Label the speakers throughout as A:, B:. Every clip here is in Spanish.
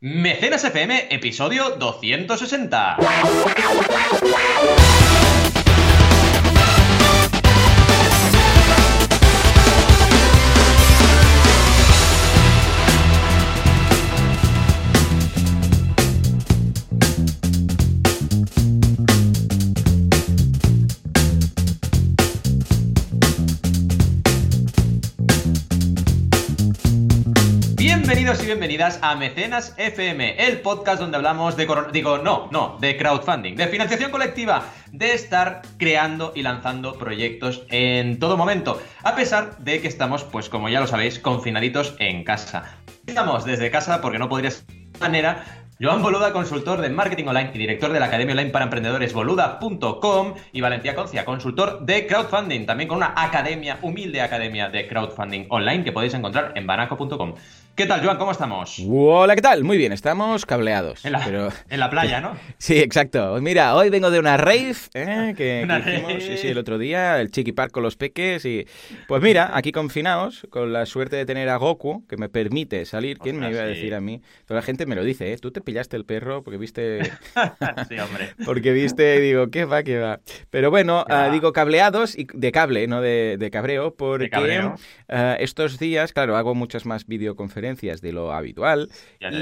A: Mecenas FM, episodio 260. A Mecenas FM, el podcast donde hablamos de digo, no, no, de crowdfunding, de financiación colectiva, de estar creando y lanzando proyectos en todo momento, a pesar de que estamos, pues como ya lo sabéis, confinaditos en casa. Estamos desde casa porque no podría ser de manera. Joan Boluda, consultor de marketing online y director de la Academia Online para Emprendedores boluda.com y Valentía Concia, consultor de crowdfunding, también con una academia, humilde academia de crowdfunding online que podéis encontrar en banaco.com. ¿Qué tal, Joan? ¿Cómo estamos?
B: Hola, ¿qué tal? Muy bien, estamos cableados.
A: En la,
B: pero...
A: en la playa, ¿no?
B: Sí, exacto. Mira, hoy vengo de una rave ¿eh? que,
A: Una
B: que hicimos
A: rave.
B: sí, sí, el otro día, el Chiqui Park con los peques y... Pues mira, aquí confinados, con la suerte de tener a Goku, que me permite salir. ¿Quién me iba a
A: sí.
B: decir a mí? Toda la gente me lo dice, ¿eh? Tú te pillaste el perro porque viste...
A: sí, hombre.
B: Porque viste, digo, ¿qué va, qué va? Pero bueno, ah, digo cableados y de cable, no de, de cabreo, porque
A: cabreo.
B: ah, estos días, claro, hago muchas más videoconferencias de lo habitual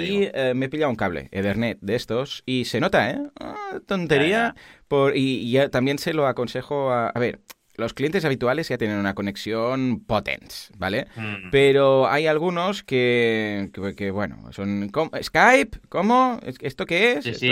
B: y eh, me he pillado un cable Ethernet de estos y se nota, ¿eh? Ah, tontería. Por, y, y ya también se lo aconsejo a... A ver, los clientes habituales ya tienen una conexión potens, ¿vale?
A: Mm.
B: Pero hay algunos que, que, que, bueno, son... ¿cómo? ¿Skype? ¿Cómo? ¿Es- ¿Esto qué es?
A: Sí, sí,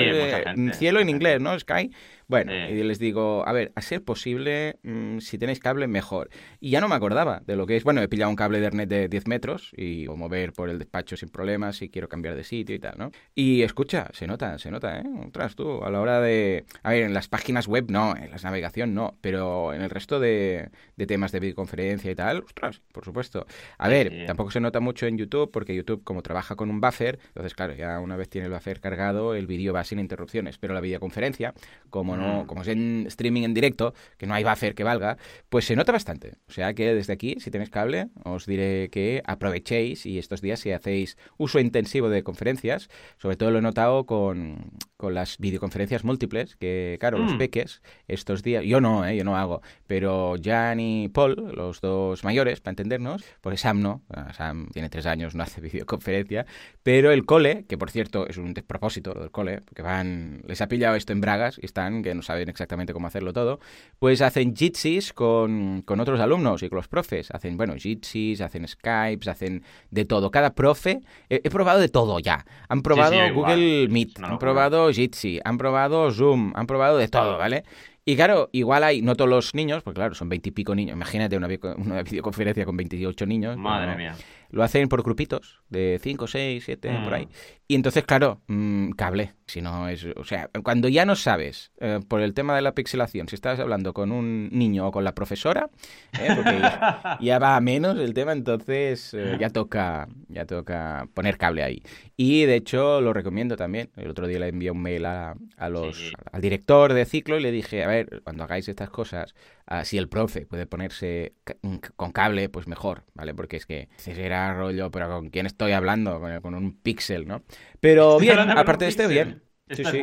B: cielo en inglés, ¿no? Sky. Bueno, y les digo, a ver, a ser posible, mm, si tenéis cable, mejor. Y ya no me acordaba de lo que es. Bueno, he pillado un cable de Ethernet de 10 metros y puedo mover por el despacho sin problemas si quiero cambiar de sitio y tal, ¿no? Y escucha, se nota, se nota, ¿eh? Ostras, tú, a la hora de... A ver, en las páginas web no, en la navegación no, pero en el resto de, de temas de videoconferencia y tal, ostras, por supuesto. A ver,
A: Sí.
B: tampoco se nota mucho en YouTube porque YouTube como trabaja con un buffer, entonces claro, ya una vez tiene el buffer cargado, el vídeo va sin interrupciones, pero la videoconferencia, como no,
A: Mm.
B: como es en streaming en directo, que no hay buffer que valga, pues se nota bastante. O sea que desde aquí, si tenéis cable, os diré que aprovechéis y estos días si hacéis uso intensivo de conferencias, sobre todo lo he notado con, con las videoconferencias múltiples, que claro, los
A: Mm.
B: peques estos días, yo no, ¿eh? yo no hago, pero Jan y Paul, los dos mayores, para entendernos, porque Sam no, Sam tiene tres años, no hace videoconferencia, pero el cole, que por cierto es un despropósito lo del cole, porque van, les ha pillado esto en bragas y están que no saben exactamente cómo hacerlo todo, pues hacen jitsis con, con otros alumnos y con los profes. Hacen, bueno, jitsis, hacen Skypes, hacen de todo. Cada profe, he, he probado de todo ya. Han probado
A: sí.
B: Google Meet, han probado Jitsi, han probado Zoom, han probado de todo, ¿vale? Y claro, igual hay, no todos los niños, porque claro, son veintipico niños. Imagínate una, vi- una videoconferencia con 28 niños.
A: Madre
B: ¿no?
A: mía.
B: Lo hacen por grupitos, de 5, 6, 7,
A: Mm.
B: por ahí. Y entonces, claro, mm, cable. Si no es. O sea, cuando ya no sabes, eh, por el tema de la pixelación, si estás hablando con un niño o con la profesora, ¿eh? porque ya, ya va a menos el tema, entonces eh, ya toca ya toca poner cable ahí. Y de hecho, lo recomiendo también. El otro día le envié un mail a, a los,
A: Sí.
B: al director de ciclo y le dije: a ver, cuando hagáis estas cosas, ah, si el profe puede ponerse con cable, pues mejor, ¿vale? Porque es que será rollo, pero ¿con quién estoy hablando? Con, con un pixel, ¿no? Pero bien, aparte de este, bien.
A: Esta
B: Sí,
A: es
B: sí.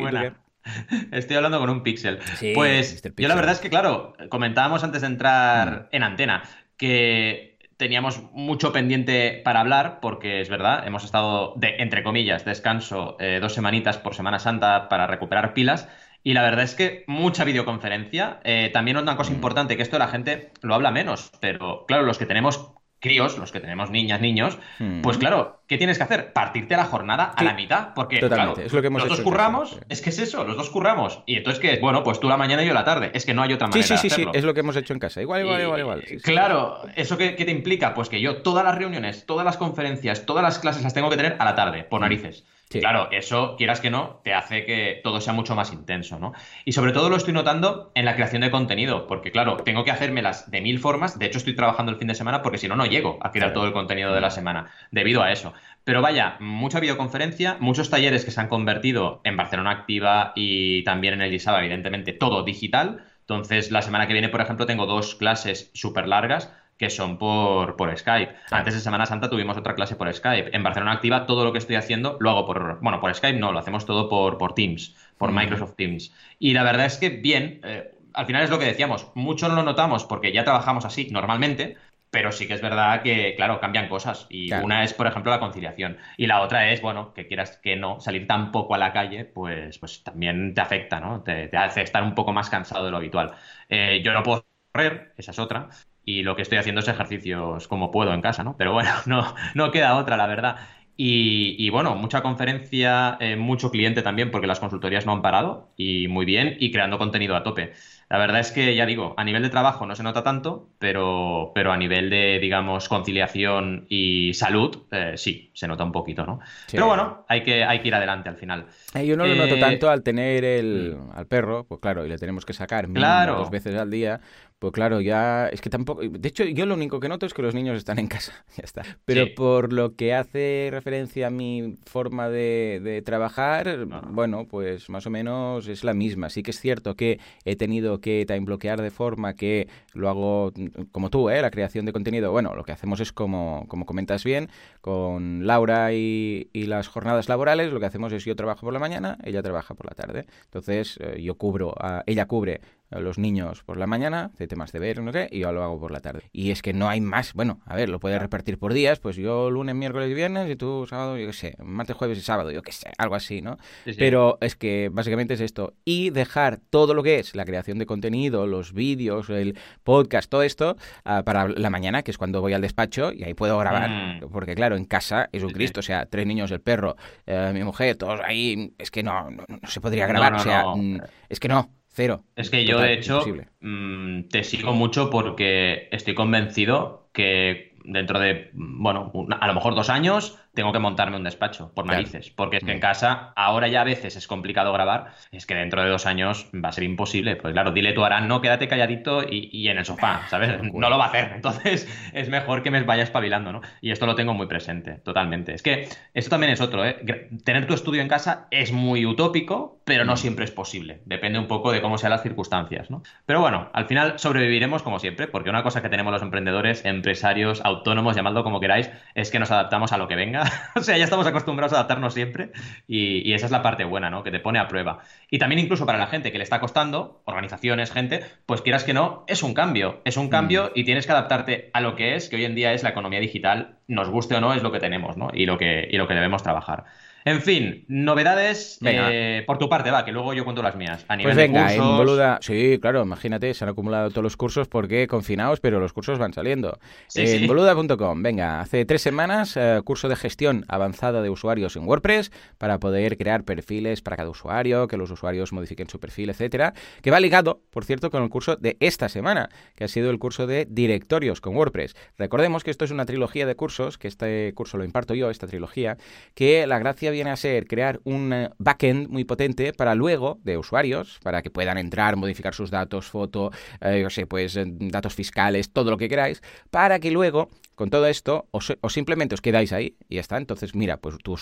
A: Estoy hablando con un píxel.
B: Sí,
A: pues yo
B: Pixel.
A: la verdad es que, claro, comentábamos antes de entrar en antena que teníamos mucho pendiente para hablar, porque es verdad, hemos estado de, entre comillas, descanso eh, dos semanitas por Semana Santa para recuperar pilas. Y la verdad es que mucha videoconferencia. Eh, también una cosa
B: Mm.
A: importante, que esto la gente lo habla menos, pero claro, los que tenemos críos, los que tenemos niñas, niños,
B: Mm.
A: pues claro, ¿qué tienes que hacer? Partirte la jornada a
B: Sí,
A: la mitad, porque
B: totalmente,
A: claro,
B: es lo que hemos
A: los dos
B: hecho
A: curramos,
B: sí.
A: es que es eso, los dos curramos. Y entonces, ¿qué es? Bueno, pues tú la mañana y yo la tarde. Es que no hay otra
B: Sí,
A: manera
B: sí,
A: de
B: sí, sí,
A: hacerlo.
B: es lo que hemos hecho en casa. Igual, igual,
A: Y,
B: igual, igual. Sí, sí.
A: Claro, ¿eso qué, qué te implica? Pues que yo todas las reuniones, todas las conferencias, todas las clases las tengo que tener a la tarde, por
B: Mm.
A: narices.
B: Sí.
A: Claro, eso, quieras que no, te hace que todo sea mucho más intenso, ¿no? Y sobre todo lo estoy notando en la creación de contenido, porque claro, tengo que hacérmelas de mil formas. De hecho, estoy trabajando el fin de semana porque si no, no llego a crear todo el contenido de la semana, debido a eso. Pero vaya, mucha videoconferencia, muchos talleres que se han convertido en Barcelona Activa y también en el Gisaba, evidentemente, todo digital. Entonces, la semana que viene, por ejemplo, tengo dos clases súper largas que son por, por Skype. Antes de Semana Santa tuvimos otra clase por Skype. En Barcelona Activa todo lo que estoy haciendo lo hago por, bueno, por Skype no, lo hacemos todo por, por Teams, por Microsoft Teams. Y la verdad es que bien, eh, al final es lo que decíamos, mucho no lo notamos porque ya trabajamos así normalmente, pero sí que es verdad que, claro, cambian cosas. Y una es, por ejemplo, la conciliación. Y la otra es, bueno, que quieras que no, salir tan poco a la calle, pues, pues también te afecta, ¿no? Te, hace estar un poco más cansado de lo habitual. Eh, yo no puedo correr, esa es otra. Y lo que estoy haciendo es ejercicios como puedo en casa, ¿no? Pero bueno, no, no queda otra, la verdad. Y, bueno, mucha conferencia, eh, mucho cliente también, porque las consultorías no han parado, y muy bien, y creando contenido a tope. La verdad es que, ya digo, a nivel de trabajo no se nota tanto, pero, pero a nivel de, digamos, conciliación y salud, eh, sí, se nota un poquito, ¿no? Pero bueno, hay que, hay que ir adelante al final.
B: Eh, yo no lo noto tanto al tener el, mm. al perro, pues claro, y le tenemos que sacar claro. dos veces al día, pues claro, ya es que tampoco. De hecho, yo lo único que noto es que los niños están en casa. Ya está. Pero por lo que hace referencia a mi forma de, trabajar, bueno, pues más o menos es la misma. Sí que es cierto que he tenido que time bloquear de forma que lo hago como tú, ¿eh? La creación de contenido. Bueno, lo que hacemos es como, como comentas bien, con Laura y, las jornadas laborales, lo que hacemos es yo trabajo por la mañana, ella trabaja por la tarde. Entonces, eh, yo cubro, a, ella cubre los niños por la mañana, de temas de ver, no sé, y yo lo hago por la tarde. Y es que no hay más, bueno, a ver, lo puedes repartir por días, pues yo lunes, miércoles y viernes, y tú sábado, yo qué sé, martes, jueves y sábado, yo qué sé, algo así, ¿no? Pero es que básicamente es esto. Y dejar todo lo que es la creación de contenido, los vídeos, el podcast, todo esto, ah, para la mañana, que es cuando voy al despacho y ahí puedo grabar. Mm. Porque claro, en casa es un Cristo, o sea, tres niños, el perro, eh, mi mujer, todos ahí, es que no, no, se podría grabar, o sea, mm, es que no. Cero.
A: Es que yo, de hecho, mm, te sigo mucho porque estoy convencido que dentro de, bueno, a lo mejor dos años, tengo que montarme un despacho, por narices. Porque es que en mm. casa, ahora ya a veces es complicado grabar, es que dentro de dos años va a ser imposible. Pues claro, dile tú, Arán, no, quédate calladito y, en el sofá, ¿sabes? No lo va a hacer. Entonces, es mejor que me vaya espabilando, ¿no? Y esto lo tengo muy presente, totalmente. Es que esto también es otro, ¿eh? Tener tu estudio en casa es muy utópico, pero no mm. siempre es posible. Depende un poco de cómo sean las circunstancias, ¿no? Pero bueno, al final sobreviviremos como siempre, porque una cosa que tenemos los emprendedores, empresarios, autónomos, llamadlo como queráis, es que nos adaptamos a lo que venga o sea, ya estamos acostumbrados a adaptarnos siempre y, esa es la parte buena, ¿no? Que te pone a prueba. Y también incluso para la gente que le está costando, organizaciones, gente, pues quieras que no, es un cambio, es un cambio mm. y tienes que adaptarte a lo que es, que hoy en día es la economía digital, nos guste o no, es lo que tenemos, ¿no? Y lo que, y lo que debemos trabajar. En fin, novedades eh, por tu parte, va, que luego yo cuento las mías. A nivel
B: pues venga,
A: de
B: cursos... en Boluda, sí, claro, imagínate, se han acumulado todos los cursos porque confinados, pero los cursos van saliendo. en boluda.com, venga, hace tres semanas, eh, curso de gestión avanzada de usuarios en WordPress para poder crear perfiles para cada usuario, que los usuarios modifiquen su perfil, etcétera, que va ligado, por cierto, con el curso de esta semana, que ha sido el curso de directorios con WordPress. Recordemos que esto es una trilogía de cursos, que este curso lo imparto yo, esta trilogía, que la gracia viene a ser crear un eh, backend muy potente para luego, de usuarios, para que puedan entrar, modificar sus datos, foto, eh, sé, pues eh, datos fiscales, todo lo que queráis, para que luego con todo esto, o, simplemente os quedáis ahí y ya está. Entonces, mira, pues tu,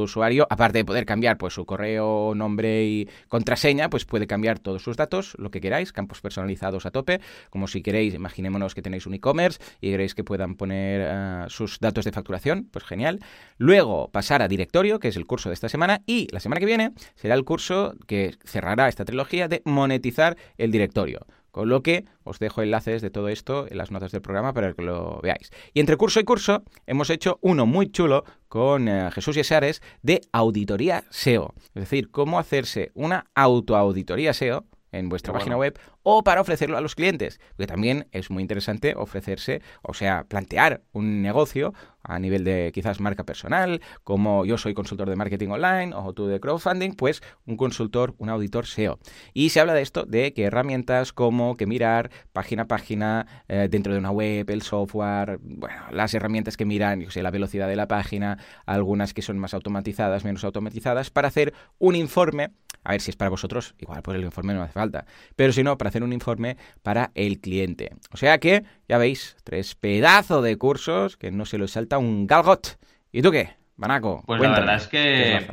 B: usuario, aparte de poder cambiar pues su correo, nombre y contraseña, pues puede cambiar todos sus datos, lo que queráis, campos personalizados a tope, como si queréis, imaginémonos que tenéis un e-commerce y queréis que puedan poner eh, sus datos de facturación, pues genial. Luego pasar a directorio, que es el curso de esta semana, y la semana que viene será el curso que cerrará esta trilogía de monetizar el directorio. Con lo que os dejo enlaces de todo esto en las notas del programa para que lo veáis. Y entre curso y curso hemos hecho uno muy chulo con eh, Jesús Yesares de auditoría SEO. Es decir, cómo hacerse una autoauditoría SEO en vuestra página web o para ofrecerlo a los clientes, porque también es muy interesante ofrecerse, o sea, plantear un negocio a nivel de quizás marca personal, como yo soy consultor de marketing online o tú de crowdfunding, pues un consultor, un auditor SEO. Y se habla de esto, de que herramientas como que mirar página a página eh, dentro de una web, el software, bueno, las herramientas que miran, yo sé, la velocidad de la página, algunas que son más automatizadas, menos automatizadas, para hacer un informe a ver si es para vosotros, igual pues el informe no hace falta. Pero si no, para hacer un informe para el cliente. O sea que, ya veis, tres pedazos de cursos que no se los salta un galgot. ¿Y tú qué, Banaco?
A: Pues la verdad es que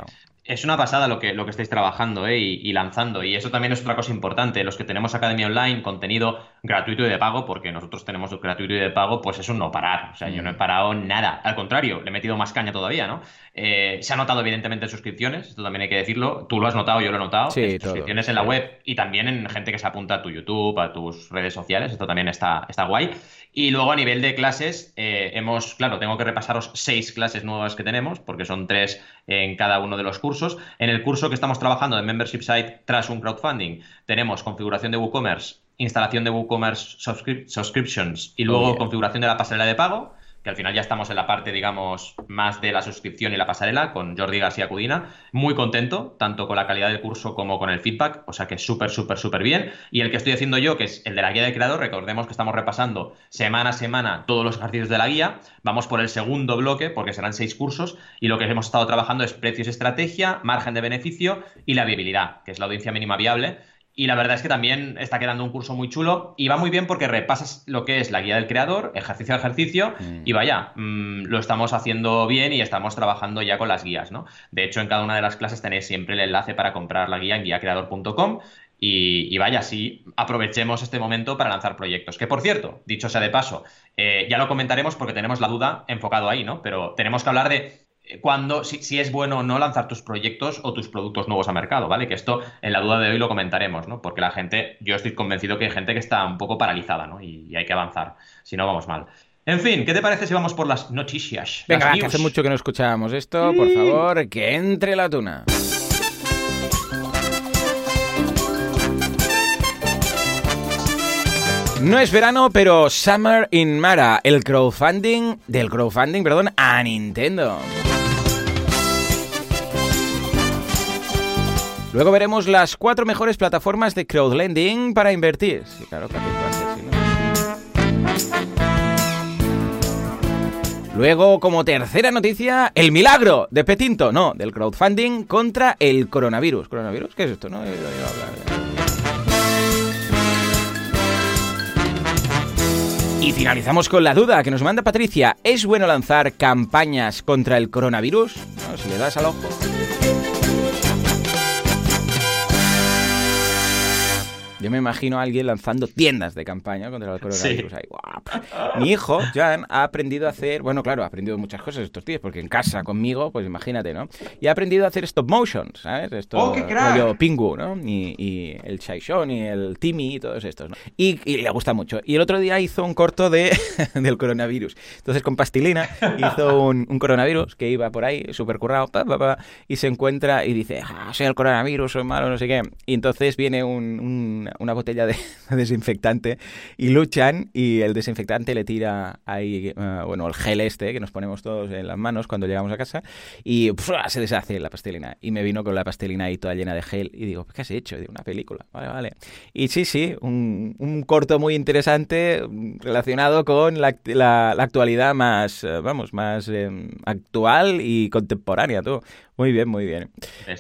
A: es una pasada lo que, lo que estáis trabajando ¿eh? y, lanzando. Y eso también es otra cosa importante. Los que tenemos Academia Online, contenido gratuito y de pago, porque nosotros tenemos gratuito y de pago, pues es un no parar. O sea, yo no he mm. parado nada. Al contrario, le he metido más caña todavía, ¿no? Eh, se ha notado, evidentemente, en suscripciones. Esto también hay que decirlo. Tú lo has notado, yo lo he notado.
B: Sí,
A: suscripciones en la web y también en gente que se apunta a tu YouTube, a tus redes sociales. Esto también está, está guay. Y luego a nivel de clases, eh, hemos, claro, tengo que repasaros seis clases nuevas que tenemos, porque son tres en cada uno de los cursos. En el curso que estamos trabajando de Membership Site tras un crowdfunding, tenemos configuración de WooCommerce, instalación de WooCommerce subscriptions y luego configuración de la pasarela de pago que al final ya estamos en la parte, digamos, más de la suscripción y la pasarela con Jordi García Cudina. Muy contento, tanto con la calidad del curso como con el feedback, o sea que súper, súper, súper bien. Y el que estoy haciendo yo, que es el de la guía de creador, recordemos que estamos repasando semana a semana todos los ejercicios de la guía. Vamos por el segundo bloque, porque serán seis cursos, y lo que hemos estado trabajando es precios, estrategia, margen de beneficio y la viabilidad, que es la audiencia mínima viable y la verdad es que también está quedando un curso muy chulo y va muy bien porque repasas lo que es la guía del creador, ejercicio a ejercicio, mm. y vaya, mm, lo estamos haciendo bien y estamos trabajando ya con las guías, ¿no? De hecho, en cada una de las clases tenéis siempre el enlace para comprar la guía en guiacreador.com y, y, vaya, sí, aprovechemos este momento para lanzar proyectos. Que por cierto, dicho sea de paso, eh, ya lo comentaremos porque tenemos la duda enfocado ahí, ¿no? Pero tenemos que hablar de cuando, si, es bueno o no lanzar tus proyectos o tus productos nuevos a mercado, ¿vale? Que esto en la duda de hoy lo comentaremos, ¿no? Porque la gente, yo estoy convencido que hay gente que está un poco paralizada, ¿no? Y, hay que avanzar, si no vamos mal. En fin, ¿qué te parece si vamos por las noticias?
B: Venga, que hace mucho que no escuchábamos esto, por favor, que entre la tuna. No es verano, pero Summer in Mara, el crowdfunding del crowdfunding, perdón, a Nintendo. Luego veremos las cuatro mejores plataformas de crowdlending para invertir. Luego, como tercera noticia, el milagro de Petinto, no, del crowdfunding contra el coronavirus. ¿Coronavirus? ¿Qué es esto? No Y finalizamos con la duda que nos manda Patricia. ¿Es bueno lanzar campañas contra el coronavirus? si le das al ojo. Yo me imagino a alguien lanzando tiendas de campaña contra el coronavirus. Mi hijo, Jan, ha aprendido a hacer, bueno, claro, ha aprendido muchas cosas estos días, porque en casa conmigo, pues imagínate, ¿no? Y ha aprendido a hacer stop motion, ¿sabes? Esto,
A: ¡Oh, qué crack!
B: Pingu, ¿no? Y, el Shaishon y el Timmy y todos estos, ¿no? Y, le gusta mucho. Y el otro día hizo un corto de, del coronavirus. Entonces, con pastilina, hizo un, coronavirus que iba por ahí, súper currado, y se encuentra y dice, ah, soy el coronavirus, soy malo, no sé qué. Y entonces viene un una, botella de desinfectante y luchan y el desinfectante le tira ahí, eh, bueno, el gel este que nos ponemos todos en las manos cuando llegamos a casa y se deshace la pastelina. Y me vino con la pastelina ahí toda llena de gel y digo, ¿qué has hecho? Digo, una película. Vale, vale. Y sí, sí, un, un corto muy interesante relacionado con la, la, actualidad más, eh, vamos, más em, actual y contemporánea, tú. Muy bien, muy bien.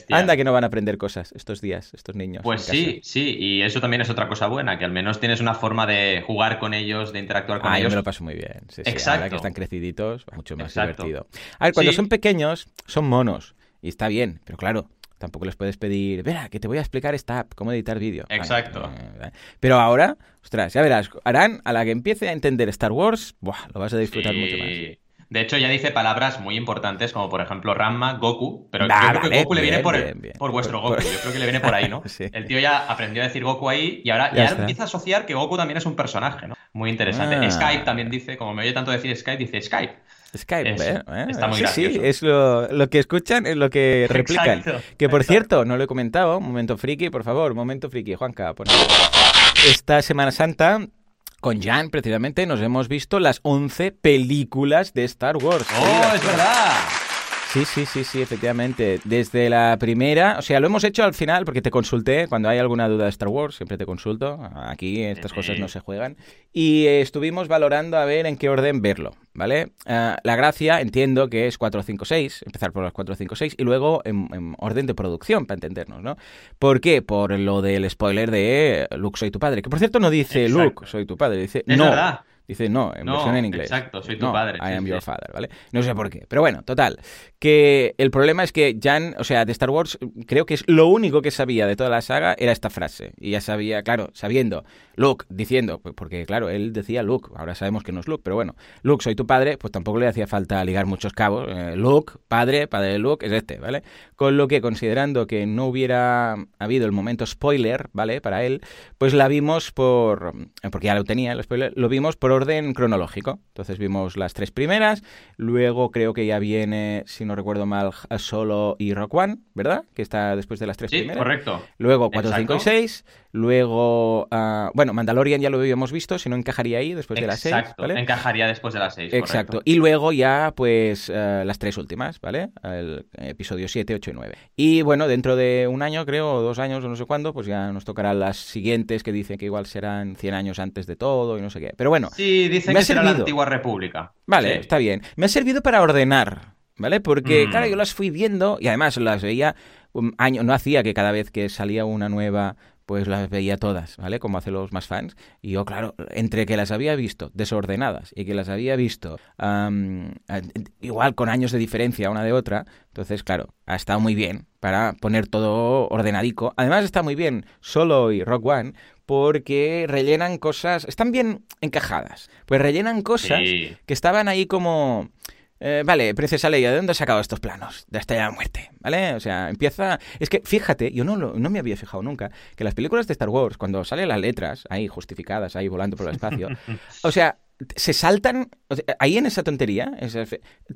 B: Anda que no van a aprender cosas estos días, estos niños.
A: Pues sí, sí, y eso también es otra cosa buena, que al menos tienes una forma de jugar con ellos, de interactuar con
B: ah,
A: ellos.
B: Yo me lo paso muy bien. Sí, Exacto. Ahora que están creciditos, mucho más divertido. A ver, cuando son pequeños, son monos, y está bien, pero claro, tampoco les puedes pedir, verá, que te voy a explicar esta app, cómo editar vídeo.
A: Exacto.
B: Pero ahora, ostras, ya verás, harán a la que empiece a entender Star Wars, buah, lo vas a disfrutar mucho más.
A: De hecho, ya dice palabras muy importantes, como por ejemplo Ramma, Goku, pero yo creo que Goku le viene por, por vuestro Goku, yo creo que le viene por ahí, ¿no? El tío ya aprendió a decir Goku ahí y ahora, ya, empieza a asociar que Goku también es un personaje, ¿no? Muy interesante. Ah. Skype también dice, como me oye tanto decir Skype, dice Skype.
B: Skype, ¿eh? Está muy sí, sí, es lo, que escuchan, es lo que replican. que por cierto, no lo he comentado, momento friki, por favor, momento friki, Juanca. Esta Semana Santa con Jan, precisamente, nos hemos visto las 11 películas de Star Wars.
A: ¡Oh, es verdad!
B: Sí, sí, sí, sí, efectivamente. Desde la primera, o sea, lo hemos hecho al final porque te consulté, cuando hay alguna duda de Star Wars, siempre te consulto, aquí estas cosas no se juegan, y estuvimos valorando a ver en qué orden verlo, ¿vale? Ah, la gracia, entiendo que es 4, 5, 6, empezar por las 4, 5, 6, y luego en, orden de producción, para entendernos, ¿no? ¿Por qué? Por lo del spoiler de Luke, soy tu padre, que por cierto no dice Luke, soy tu padre, dice no. Dice, no, en
A: No,
B: versión en inglés.
A: exacto, soy tu
B: No,
A: padre,
B: I am
A: sí.
B: your father, ¿vale? No sé por qué. Pero bueno, total. Que el problema es que Jan, o sea, de Star Wars, creo que es lo único que sabía de toda la saga era esta frase. Y ya sabía, claro, sabiendo, Luke diciendo, pues porque claro, él decía Luke, ahora sabemos que no es Luke, pero bueno, Luke, soy tu padre, pues tampoco le hacía falta ligar muchos cabos. Eh, Luke, padre, padre de Luke, es este, ¿vale? Con lo que, considerando que no hubiera habido el momento spoiler, ¿vale? Para él, pues la vimos por. Porque ya lo tenía el spoiler, lo vimos por orden cronológico. Entonces vimos las tres primeras, luego creo que ya viene, si no recuerdo mal, Solo y Rock One, ¿verdad? Que está después de las tres
A: Sí,
B: primeras.
A: correcto.
B: Luego 4, 5 y
A: Exacto.
B: 6. Luego, ah, bueno, Mandalorian ya lo habíamos visto, si no encajaría ahí después de las 6.
A: Exacto,
B: ¿vale?
A: encajaría después de las 6.
B: Exacto. Y luego ya, pues, eh, las tres últimas, ¿vale? El episodio 7, 8 y 9. Y bueno, dentro de un año, creo, o dos años, o no sé cuándo, pues ya nos tocarán las siguientes que dicen que igual serán 100 años antes de todo y no sé qué. Pero bueno,
A: Sí, dicen
B: Me
A: que será la antigua república.
B: Vale,
A: Sí.
B: está bien. Me ha servido para ordenar, ¿vale? Porque,
A: Mm.
B: claro, yo las fui viendo y además las veía un año, no hacía que cada vez que salía una nueva pues las veía todas, ¿vale? Como hacen los más fans. Y yo, claro, entre que las había visto desordenadas y que las había visto a- igual con años de diferencia una de otra, entonces, claro, ha estado muy bien para poner todo ordenadico. Además está muy bien Solo y Rock One porque rellenan cosas, están bien encajadas, pues rellenan cosas
A: Sí.
B: que estaban ahí como... eh, vale, Princesa Leia, ¿de dónde has sacado estos planos? De hasta la muerte, ¿vale? O sea, empieza... Es que, fíjate, yo no, lo- no me había fijado nunca, que las películas de Star Wars, cuando salen las letras ahí justificadas, ahí volando por el espacio, o sea, se saltan, o sea, ahí en esa tontería,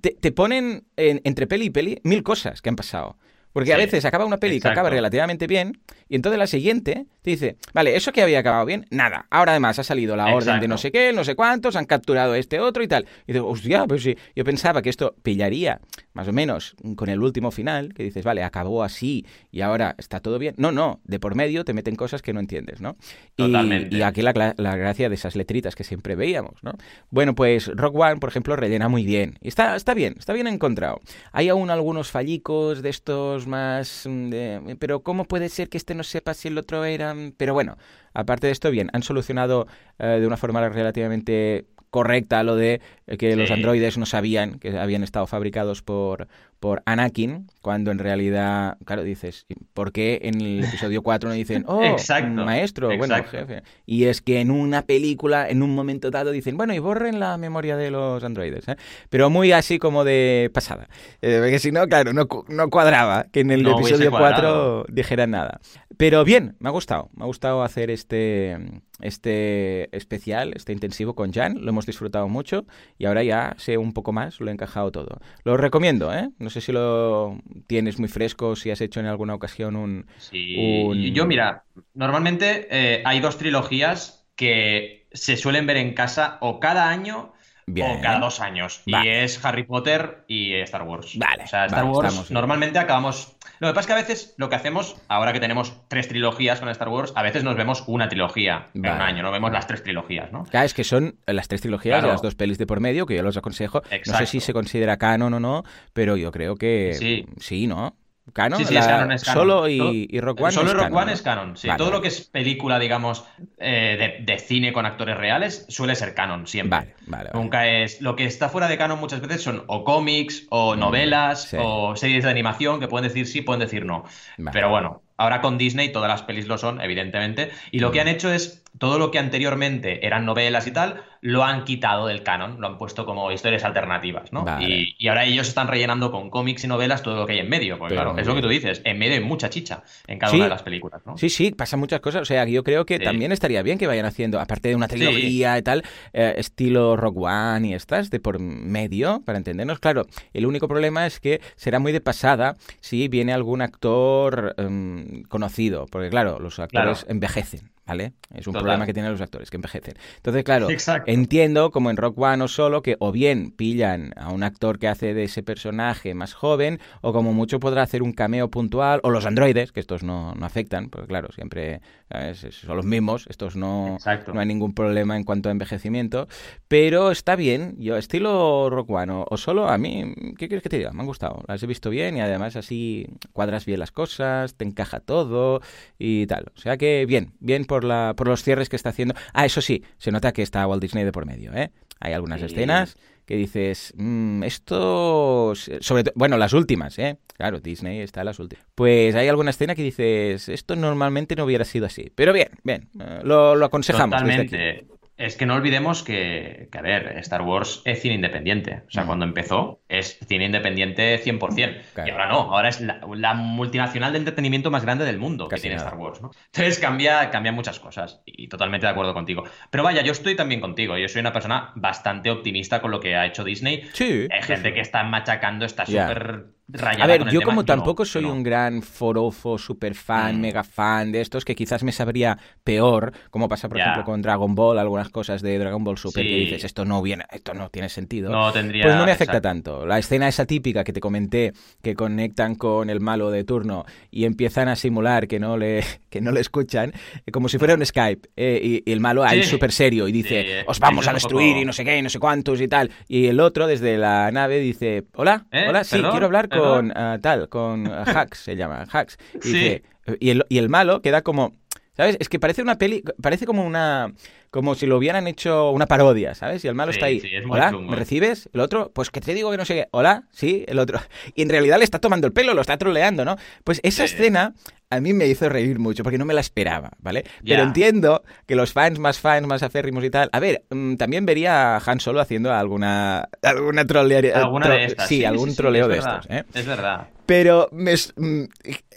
B: te, te ponen en- entre peli y peli mil cosas que han pasado. Porque a veces acaba una peli que acaba relativamente bien y entonces la siguiente te dice, vale, eso que había acabado bien, nada. Ahora además ha salido la orden de no sé qué, no sé cuántos, han capturado este otro y tal. Y digo, hostia, pues sí, yo pensaba que esto pillaría más o menos con el último final, que dices, vale, acabó así y ahora está todo bien. No, no, de por medio te meten cosas que no entiendes, ¿no?
A: Totalmente.
B: y aquí la, la gracia de esas letritas que siempre veíamos, ¿no? Bueno, pues Rock One, por ejemplo, rellena muy bien. Y está, está bien, está bien encontrado. Hay aún algunos fallicos de estos más... mm, de, pero ¿cómo puede ser que este no sepa si el otro era...? Pero bueno, aparte de esto, bien, han solucionado eh, de una forma relativamente correcta lo de eh, que los androides no sabían que habían estado fabricados por, por Anakin, cuando en realidad, claro, dices, ¿por qué en el episodio 4 no dicen, oh,
A: Exacto,
B: maestro, bueno, jefe? Y es que en una película, en un momento dado, dicen, bueno, y borren la memoria de los androides, ¿eh? Pero muy así como de pasada. Eh, porque si no, claro, no, no cuadraba que en el
A: No
B: episodio
A: cuadrado.
B: 4 dijeran nada. Pero bien, me ha gustado. Me ha gustado hacer este, este especial, este intensivo con Jan. Lo hemos disfrutado mucho y ahora ya sé un poco más, lo he encajado todo. Lo recomiendo, ¿eh? No sé si lo tienes muy fresco, si has hecho en alguna ocasión un...
A: Sí,
B: un-
A: yo mira, normalmente eh, hay dos trilogías que se suelen ver en casa o cada año
B: Bien.
A: o cada dos años.
B: Vale.
A: Y es Harry Potter y Star Wars.
B: Vale,
A: O sea, Star
B: vale,
A: Wars normalmente acabamos... Lo que pasa es que a veces lo que hacemos, ahora que tenemos tres trilogías con Star Wars, a veces nos vemos una trilogía en un
B: Vale.
A: año, no vemos las tres trilogías, ¿no?
B: Claro, es que son las tres trilogías
A: Claro.
B: y las dos pelis de por medio, que yo los aconsejo. No sé
A: Exacto.
B: si se considera canon o no, pero yo creo que
A: Sí.
B: sí ¿no? Canon,
A: Sí, sí, es canon, es canon.
B: Solo y, Rock One.
A: Solo
B: es
A: Rock
B: canon,
A: One
B: ¿no?
A: es canon, sí.
B: Vale,
A: Todo lo que es película, digamos, eh, de, de cine con actores reales suele ser canon siempre.
B: Vale, vale, vale.
A: Nunca es. Lo que está fuera de canon muchas veces son o cómics, o novelas,
B: Mm, sí.
A: o series de animación que pueden decir sí, pueden decir no. Pero bueno, ahora con Disney todas las pelis lo son, evidentemente. Y lo que
B: Mm.
A: han hecho es todo lo que anteriormente eran novelas y tal, lo han quitado del canon, lo han puesto como historias alternativas, ¿no?
B: Vale.
A: Y, y ahora ellos están rellenando con cómics y novelas todo lo que hay en medio. Porque
B: Pero
A: claro, es lo que tú dices, en medio hay mucha chicha en cada
B: Sí.
A: una de las películas, ¿no?
B: Sí, sí, pasan muchas cosas. O sea, yo creo que
A: Sí.
B: también estaría bien que vayan haciendo, aparte de una trilogía y tal, eh, estilo Rock One y estas, de por medio, para entendernos. Claro, el único problema es que será muy de pasada si viene algún actor em, conocido, porque claro, los actores
A: Claro.
B: envejecen. ¿Vale? Es un
A: Total.
B: problema que tienen los actores, que envejecen. Entonces, claro,
A: Exacto.
B: entiendo, como en Rock One o solo, que o bien pillan a un actor que hace de ese personaje más joven, o como mucho podrá hacer un cameo puntual, o los androides, que estos no, no afectan, porque claro, siempre ¿sabes? son los mismos, estos no,
A: Exacto.
B: no hay ningún problema en cuanto a envejecimiento, pero está bien, yo estilo Rock One o, o solo, a mí, ¿qué quieres que te diga? Me han gustado, las he visto bien y además así cuadras bien las cosas, te encaja todo y tal. O sea que bien, bien por por, la, por los cierres que está haciendo. Ah, eso sí, se nota que está Walt Disney de por medio, ¿eh? Hay algunas escenas que dices, mmm, esto, sobre bueno, las últimas, ¿eh? Claro, Disney está en las últimas. Pues hay alguna escena que dices, esto normalmente no hubiera sido así. Pero bien, bien, eh, lo, lo aconsejamos.
A: Totalmente. Es que no olvidemos que, a ver, Star Wars es cine independiente. O sea, cuando empezó es cine independiente 100%. Y ahora no, ahora es la, multinacional de entretenimiento más grande del mundo que tiene Star Wars, ¿no? Entonces cambia, cambia muchas cosas y totalmente de acuerdo contigo. Pero vaya, yo estoy también contigo. Yo soy una persona bastante optimista con lo que ha hecho Disney.
B: Sí.
A: Hay gente que está machacando, está súper
B: a ver, yo como tampoco soy un gran forofo, super fan, mm. mega fan de estos, que quizás me sabría peor, como pasa por ejemplo con Dragon Ball, algunas cosas de Dragon Ball Super que dices, esto no viene, esto no tiene sentido.
A: No tendría.
B: Pues no me afecta tanto. La escena esa típica que te comenté, que conectan con el malo de turno y empiezan a simular que no le, que no le escuchan, eh, como si fuera un Skype, eh, y, el malo ahí súper serio y dice, os vamos a destruir y no sé qué, y no sé cuántos y tal. Y el otro desde la nave dice, hola, ¿Eh? hola, sí, quiero hablar con con ah, tal, con Hacks se llama, Hacks. Y, y, el, y el malo queda como, ¿sabes? Es que parece una peli, parece como una, como si lo hubieran hecho una parodia, ¿sabes? Y el malo está ahí, hola, ¿me recibes? El otro, pues que te digo que no sé qué, hola, sí, el otro. Y en realidad le está tomando el pelo, lo está troleando, ¿no? Pues esa escena a mí me hizo reír mucho porque no me la esperaba, ¿vale? Pero entiendo que los fans más fans, más aférrimos y tal. A ver, mm, también vería a Han Solo haciendo alguna alguna trolearia.
A: Alguna de estas.
B: Sí, algún troleo de estos, ¿eh?
A: Es verdad.
B: Pero mm,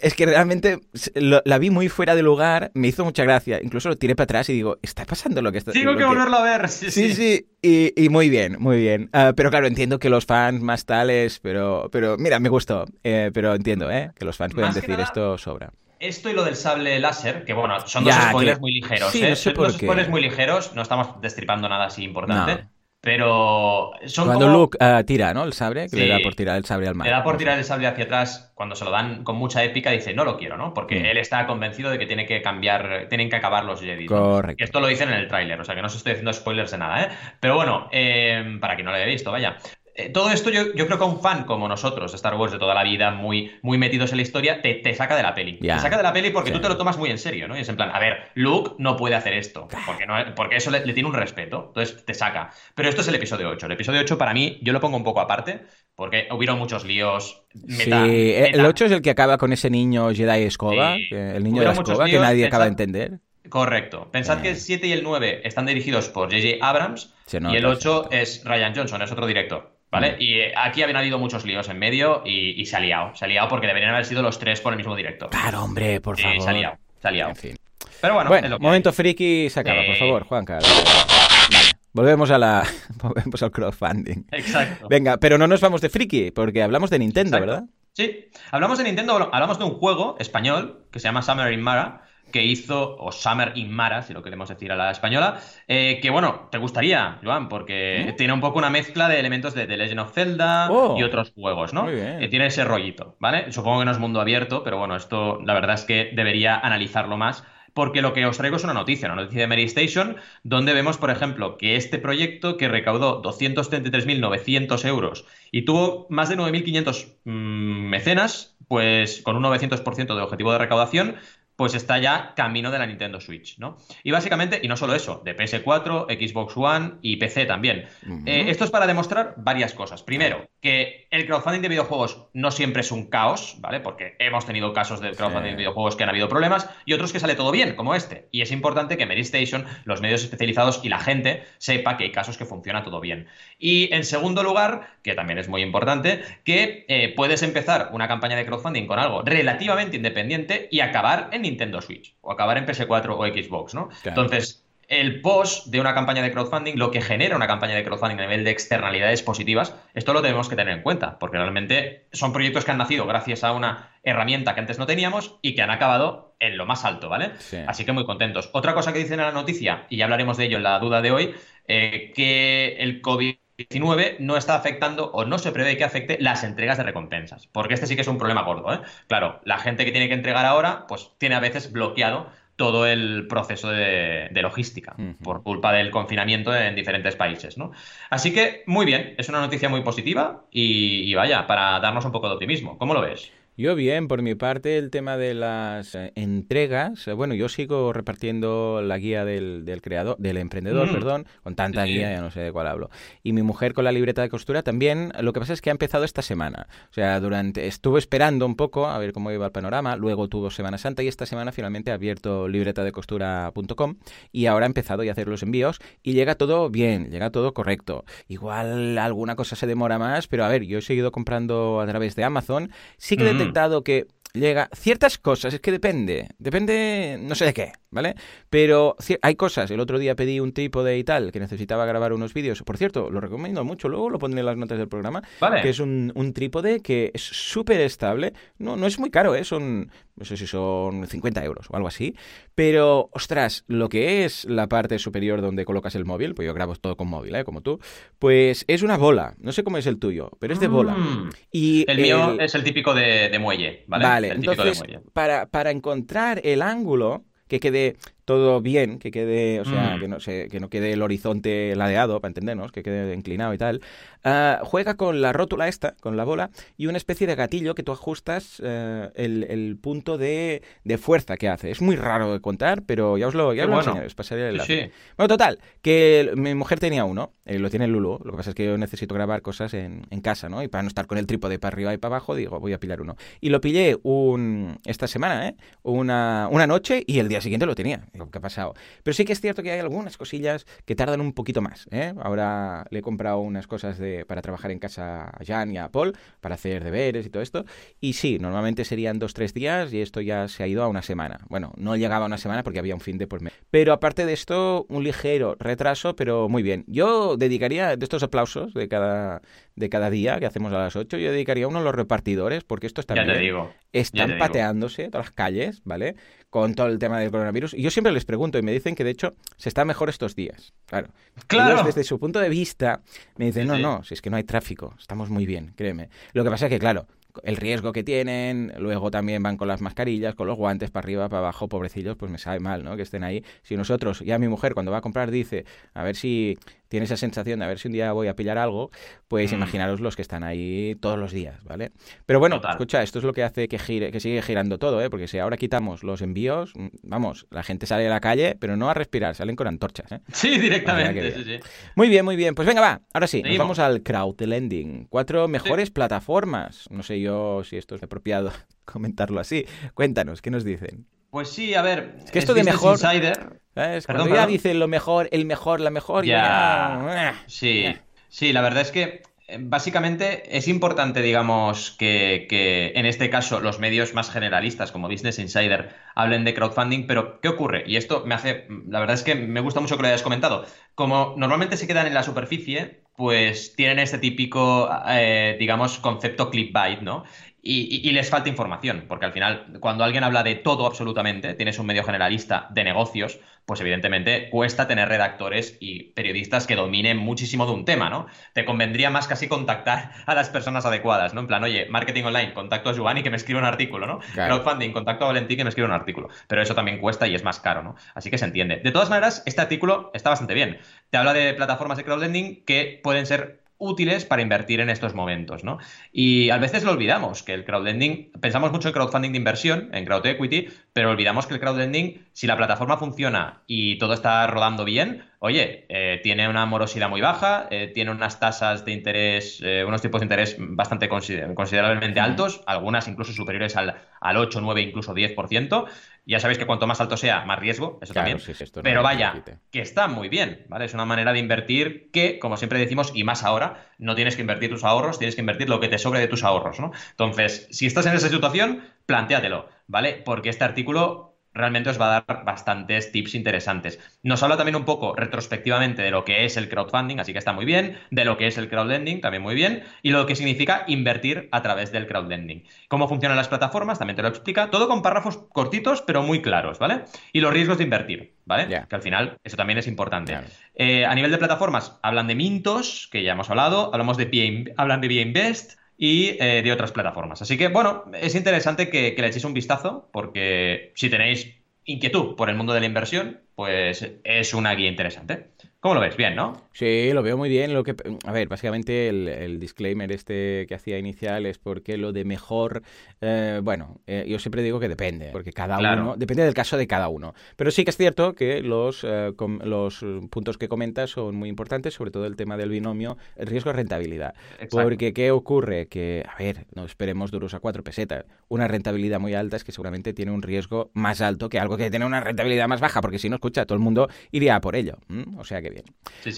B: es que realmente la vi muy fuera de lugar, me hizo mucha gracia. Incluso lo tiré para atrás y digo, ¿está pasando lo que está
A: Tengo que volverlo a ver. Sí,
B: sí. sí. Y, muy bien, muy bien. Ah, pero claro, entiendo que los fans más tales, pero, pero mira, me gustó. Eh, pero entiendo, ¿eh? Que los fans pueden decir esto sobra.
A: Esto y lo del sable láser, que bueno, son dos spoilers muy ligeros, ¿eh? son dos spoilers muy ligeros, no estamos destripando nada así importante. Pero son
B: Cuando Luke uh, tira, ¿no? El sabre, que le da por tirar el sabre al mar.
A: Le da por tirar el sable hacia atrás, cuando se lo dan con mucha épica, dice, no lo quiero, ¿no? Porque mm. él está convencido de que tiene que cambiar, tienen que acabar los Jedi.
B: Correcto.
A: esto lo dicen en el tráiler, o sea que no os estoy haciendo spoilers de nada, ¿eh? Pero bueno, eh, para quien no lo haya visto, vaya. Eh, todo esto yo, creo que a un fan como nosotros, Star Wars de toda la vida, muy, muy metidos en la historia, te, saca de la peli. Te saca de la peli porque tú te lo tomas muy en serio, ¿no? Y es en plan, a ver, Luke no puede hacer esto, porque, no, porque eso le, tiene un respeto, entonces te saca. Pero esto es el episodio 8. El episodio 8 para mí, yo lo pongo un poco aparte, porque hubieron muchos líos.
B: sí, el 8 es el que acaba con ese niño Jedi escoba, el niño de la escoba, que nadie acaba de entender.
A: Correcto. Pensad que el 7 y el 9 están dirigidos por J.J. Abrams y el 8 es Ryan Johnson, es otro director. ¿Vale? Mm. Y eh, aquí habían habido muchos líos en medio y, se ha liado. Se ha liado porque deberían haber sido los tres por el mismo director.
B: Claro, hombre, por favor.
A: se ha liado, se ha liado. En fin. Pero bueno,
B: bueno momento friki se acaba, por favor, Juan Carlos. Volvemos a la volvemos al crowdfunding.
A: Exacto.
B: Venga, pero no nos vamos de friki, porque hablamos de Nintendo, ¿verdad?
A: Sí, hablamos de Nintendo, hablamos de un juego español que se llama Summer in Mara, que hizo, o Summer in Mara, si lo queremos decir a la española, eh, que bueno, te gustaría, Joan, porque ¿Mm? tiene un poco una mezcla de elementos de The Legend of Zelda
B: oh.
A: y otros juegos, ¿no? Que tiene ese rollito, ¿vale? Supongo que no es mundo abierto, pero bueno, esto la verdad es que debería analizarlo más porque lo que os traigo es una noticia, una noticia de Mary Station, donde vemos, por ejemplo, que este proyecto que recaudó 233.900 euros y tuvo más de 9.500 mm, mecenas, pues con un 900% de objetivo de recaudación, pues está ya camino de la Nintendo Switch, ¿no? Y básicamente, y no solo eso, de PS4, Xbox One y PC también. Eh, esto es para demostrar varias cosas. Primero, que el crowdfunding de videojuegos no siempre es un caos, ¿vale? Porque hemos tenido casos de crowdfunding de videojuegos que han habido problemas y otros que sale todo bien, como este. Y es importante que Mary Station, los medios especializados y la gente sepa que hay casos que funciona todo bien. Y en segundo lugar, que también es muy importante, que eh, puedes empezar una campaña de crowdfunding con algo relativamente independiente y acabar en Nintendo Switch o acabar en PS4 o Xbox, ¿no? Entonces, el post de una campaña de crowdfunding, lo que genera una campaña de crowdfunding a nivel de externalidades positivas, esto lo tenemos que tener en cuenta, porque realmente son proyectos que han nacido gracias a una herramienta que antes no teníamos y que han acabado en lo más alto, ¿vale? Así que muy contentos. Otra cosa que dicen en la noticia, y ya hablaremos de ello en la duda de hoy, eh, que el COVID 19 no está afectando o no se prevé que afecte las entregas de recompensas, porque este sí que es un problema gordo. ¿eh? Claro, la gente que tiene que entregar ahora, pues tiene a veces bloqueado todo el proceso de, logística por culpa del confinamiento en diferentes países. ¿no? Así que muy bien, es una noticia muy positiva y, vaya, para darnos un poco de optimismo. ¿Cómo lo ves?
B: Yo bien, por mi parte, el tema de las eh, entregas, eh, bueno, yo sigo repartiendo la guía del, del creador, del emprendedor,
A: Mm.
B: perdón, con tanta
A: Sí,
B: guía, ya no sé de cuál hablo. Y mi mujer con la libreta de costura también, lo que pasa es que ha empezado esta semana. O sea, durante, estuve esperando un poco a ver cómo iba el panorama, luego tuvo Semana Santa y esta semana finalmente ha abierto libretadecostura.com y ahora ha empezado ya a hacer los envíos y llega todo bien, llega todo correcto. Igual alguna cosa se demora más, pero a ver, yo he seguido comprando a través de Amazon. Sí que
A: Mm.
B: Detectado que llega ciertas cosas, es que depende, depende no sé de qué, ¿vale? Pero hay cosas, el otro día pedí un trípode y tal, que necesitaba grabar unos vídeos, por cierto, lo recomiendo mucho, luego lo pondré en las notas del programa,
A: Vale.
B: que es un, un trípode que es súper estable, no, no es muy caro, ¿eh? son, no sé si son 50 euros o algo así, pero, ostras, lo que es la parte superior donde colocas el móvil, pues yo grabo todo con móvil, ¿eh? como tú, pues es una bola, no sé cómo es el tuyo, pero es de bola.
A: Mm.
B: Y
A: El mío
B: el-
A: es el típico de, de muelle, ¿vale?
B: Vale,
A: el
B: entonces, para, para encontrar el ángulo que quede todo bien, que quede, o sea,
A: Mm.
B: que no se, que no quede el horizonte ladeado, para entendernos, que quede inclinado y tal, ah, juega con la rótula esta, con la bola, y una especie de gatillo que tú ajustas eh, el, el punto de, de fuerza que hace. Es muy raro de contar, pero ya os lo, ya os lo
A: bueno.
B: enseñaré, os pasaré el
A: Sí,
B: enlace.
A: sí.
B: Bueno, total, que mi mujer tenía uno, eh, lo tiene Lulu, lo que pasa es que yo necesito grabar cosas en, en casa, ¿no? Y para no estar con el trípode para arriba y para abajo, digo, voy a pillar uno. Y lo pillé un, esta semana, ¿eh? Una, una noche y el día siguiente lo tenía. Digo, ¿qué ha pasado? Pero sí que es cierto que hay algunas cosillas que tardan un poquito más, ¿eh? Ahora le he comprado unas cosas de, para trabajar en casa a Jan y a Paul, para hacer deberes y todo esto. Y sí, normalmente serían dos, tres días y esto ya se ha ido a una semana. Bueno, no llegaba a una semana porque había un fin de por medio. Pero aparte de esto, un ligero retraso, pero muy bien. Yo dedicaría de estos aplausos de cada, de cada día que hacemos a las 8, yo dedicaría uno a los repartidores, porque esto está
A: Ya te digo.
B: Están
A: digo.
B: pateándose todas las calles, ¿vale? Con todo el tema del coronavirus. Y yo siempre les pregunto y me dicen que de hecho se está mejor estos días. Claro.
A: ¡Claro!
B: Ellos, desde su punto de vista me dicen, no, no, si es que no hay tráfico, estamos muy bien, créeme. Lo que pasa es que, claro, el riesgo que tienen, luego también van con las mascarillas, con los guantes para arriba, para abajo, pobrecillos, pues me sabe mal, ¿no? Que estén ahí. Si nosotros, ya mi mujer cuando va a comprar dice, a ver si tiene esa sensación de a ver si un día voy a pillar algo, pues
A: Mm.
B: imaginaros los que están ahí todos los días, ¿vale? Pero bueno,
A: Total.
B: escucha, esto es lo que hace que gire, que sigue girando todo, ¿eh? Porque si ahora quitamos los envíos, mm, vamos, la gente sale a la calle, pero no a respirar, salen con antorchas, ¿eh?
A: Sí, directamente, sí, sí.
B: Muy bien, muy bien. Pues venga, va. Ahora sí, nos vamos al crowdlending. Cuatro mejores plataformas. No sé yo si esto es apropiado comentarlo así. Cuéntanos, ¿qué nos dicen?
A: Pues sí, a ver.
B: que esto de
A: Business
B: mejor-
A: Insider,
B: ¿Sabes?
A: Perdón,
B: Cuando ya dicen lo mejor, el mejor, la mejor,
A: Ya.
B: ya- ah,
A: Sí,
B: Ya.
A: sí, la verdad es que eh, básicamente es importante, digamos, que, que en este caso los medios más generalistas como Business Insider hablen de crowdfunding, pero ¿qué ocurre? Y esto me hace, la verdad es que me gusta mucho que lo hayas comentado. Como normalmente se quedan en la superficie, pues tienen este típico, eh, digamos, concepto clickbait, ¿no? Y, y- y les falta información, porque al final, cuando alguien habla de todo absolutamente, tienes un medio generalista de negocios, pues evidentemente cuesta tener redactores y periodistas que dominen muchísimo de un tema, ¿no? Te convendría más casi contactar a las personas adecuadas, ¿no? En plan, oye, marketing online, contacto a Giovanni que me escriba un artículo, ¿no?
B: Claro.
A: Crowdfunding, contacto a Valentín que me escriba un artículo. Pero eso también cuesta y es más caro, ¿no? Así que se entiende. De todas maneras, este artículo está bastante bien. Te habla de plataformas de crowdlending que pueden ser útiles para invertir en estos momentos, ¿no? Y a veces lo olvidamos, que el crowdlending, pensamos mucho en crowdfunding de inversión, en crowd equity, pero olvidamos que el crowdlending, si la plataforma funciona y todo está rodando bien, oye, eh, tiene una morosidad muy baja, eh, tiene unas tasas de interés, eh, unos tipos de interés bastante consider- considerablemente altos, algunas incluso superiores al, al 8, 9, incluso 10%. Ya sabéis que cuanto más alto sea, más riesgo, eso
B: Claro,
A: también.
B: sí, sí, esto
A: Pero vaya, que está muy bien, ¿vale? Es una manera de invertir que, como siempre decimos, y más ahora, no tienes que invertir tus ahorros, tienes que invertir lo que te sobre de tus ahorros, ¿no? Entonces, si estás en esa situación, plantéatelo, ¿vale? Porque este artículo realmente os va a dar bastantes tips interesantes. Nos habla también un poco retrospectivamente de lo que es el crowdfunding, así que está muy bien, de lo que es el crowdlending, también muy bien, y lo que significa invertir a través del crowdlending. Cómo funcionan las plataformas, también te lo explica, todo con párrafos cortitos, pero muy claros, ¿vale? Y los riesgos de invertir, ¿vale? Que al final eso también es importante. Eh, a nivel de plataformas, hablan de Mintos, que ya hemos hablado, hablamos de hablan de BA Invest y eh, de otras plataformas. Así que, bueno, es interesante que, que le echéis un vistazo, porque si tenéis inquietud por el mundo de la inversión, pues es una guía interesante. ¿Cómo lo ves? Bien, ¿no?
B: Sí, lo veo muy bien. Lo que, a ver, básicamente el, disclaimer este que hacía inicial es porque lo de mejor, eh, bueno, eh, yo siempre digo que depende, porque cada uno, depende del caso de cada uno. Pero sí que es cierto que los, eh, los puntos que comentas son muy importantes, sobre todo el tema del binomio riesgo-rentabilidad. Porque, ¿qué ocurre? Que, a ver, no esperemos duros a cuatro pesetas. Una rentabilidad muy alta es que seguramente tiene un riesgo más alto que algo que tiene una rentabilidad más baja, porque si no escucha, todo el mundo iría por ello. O sea que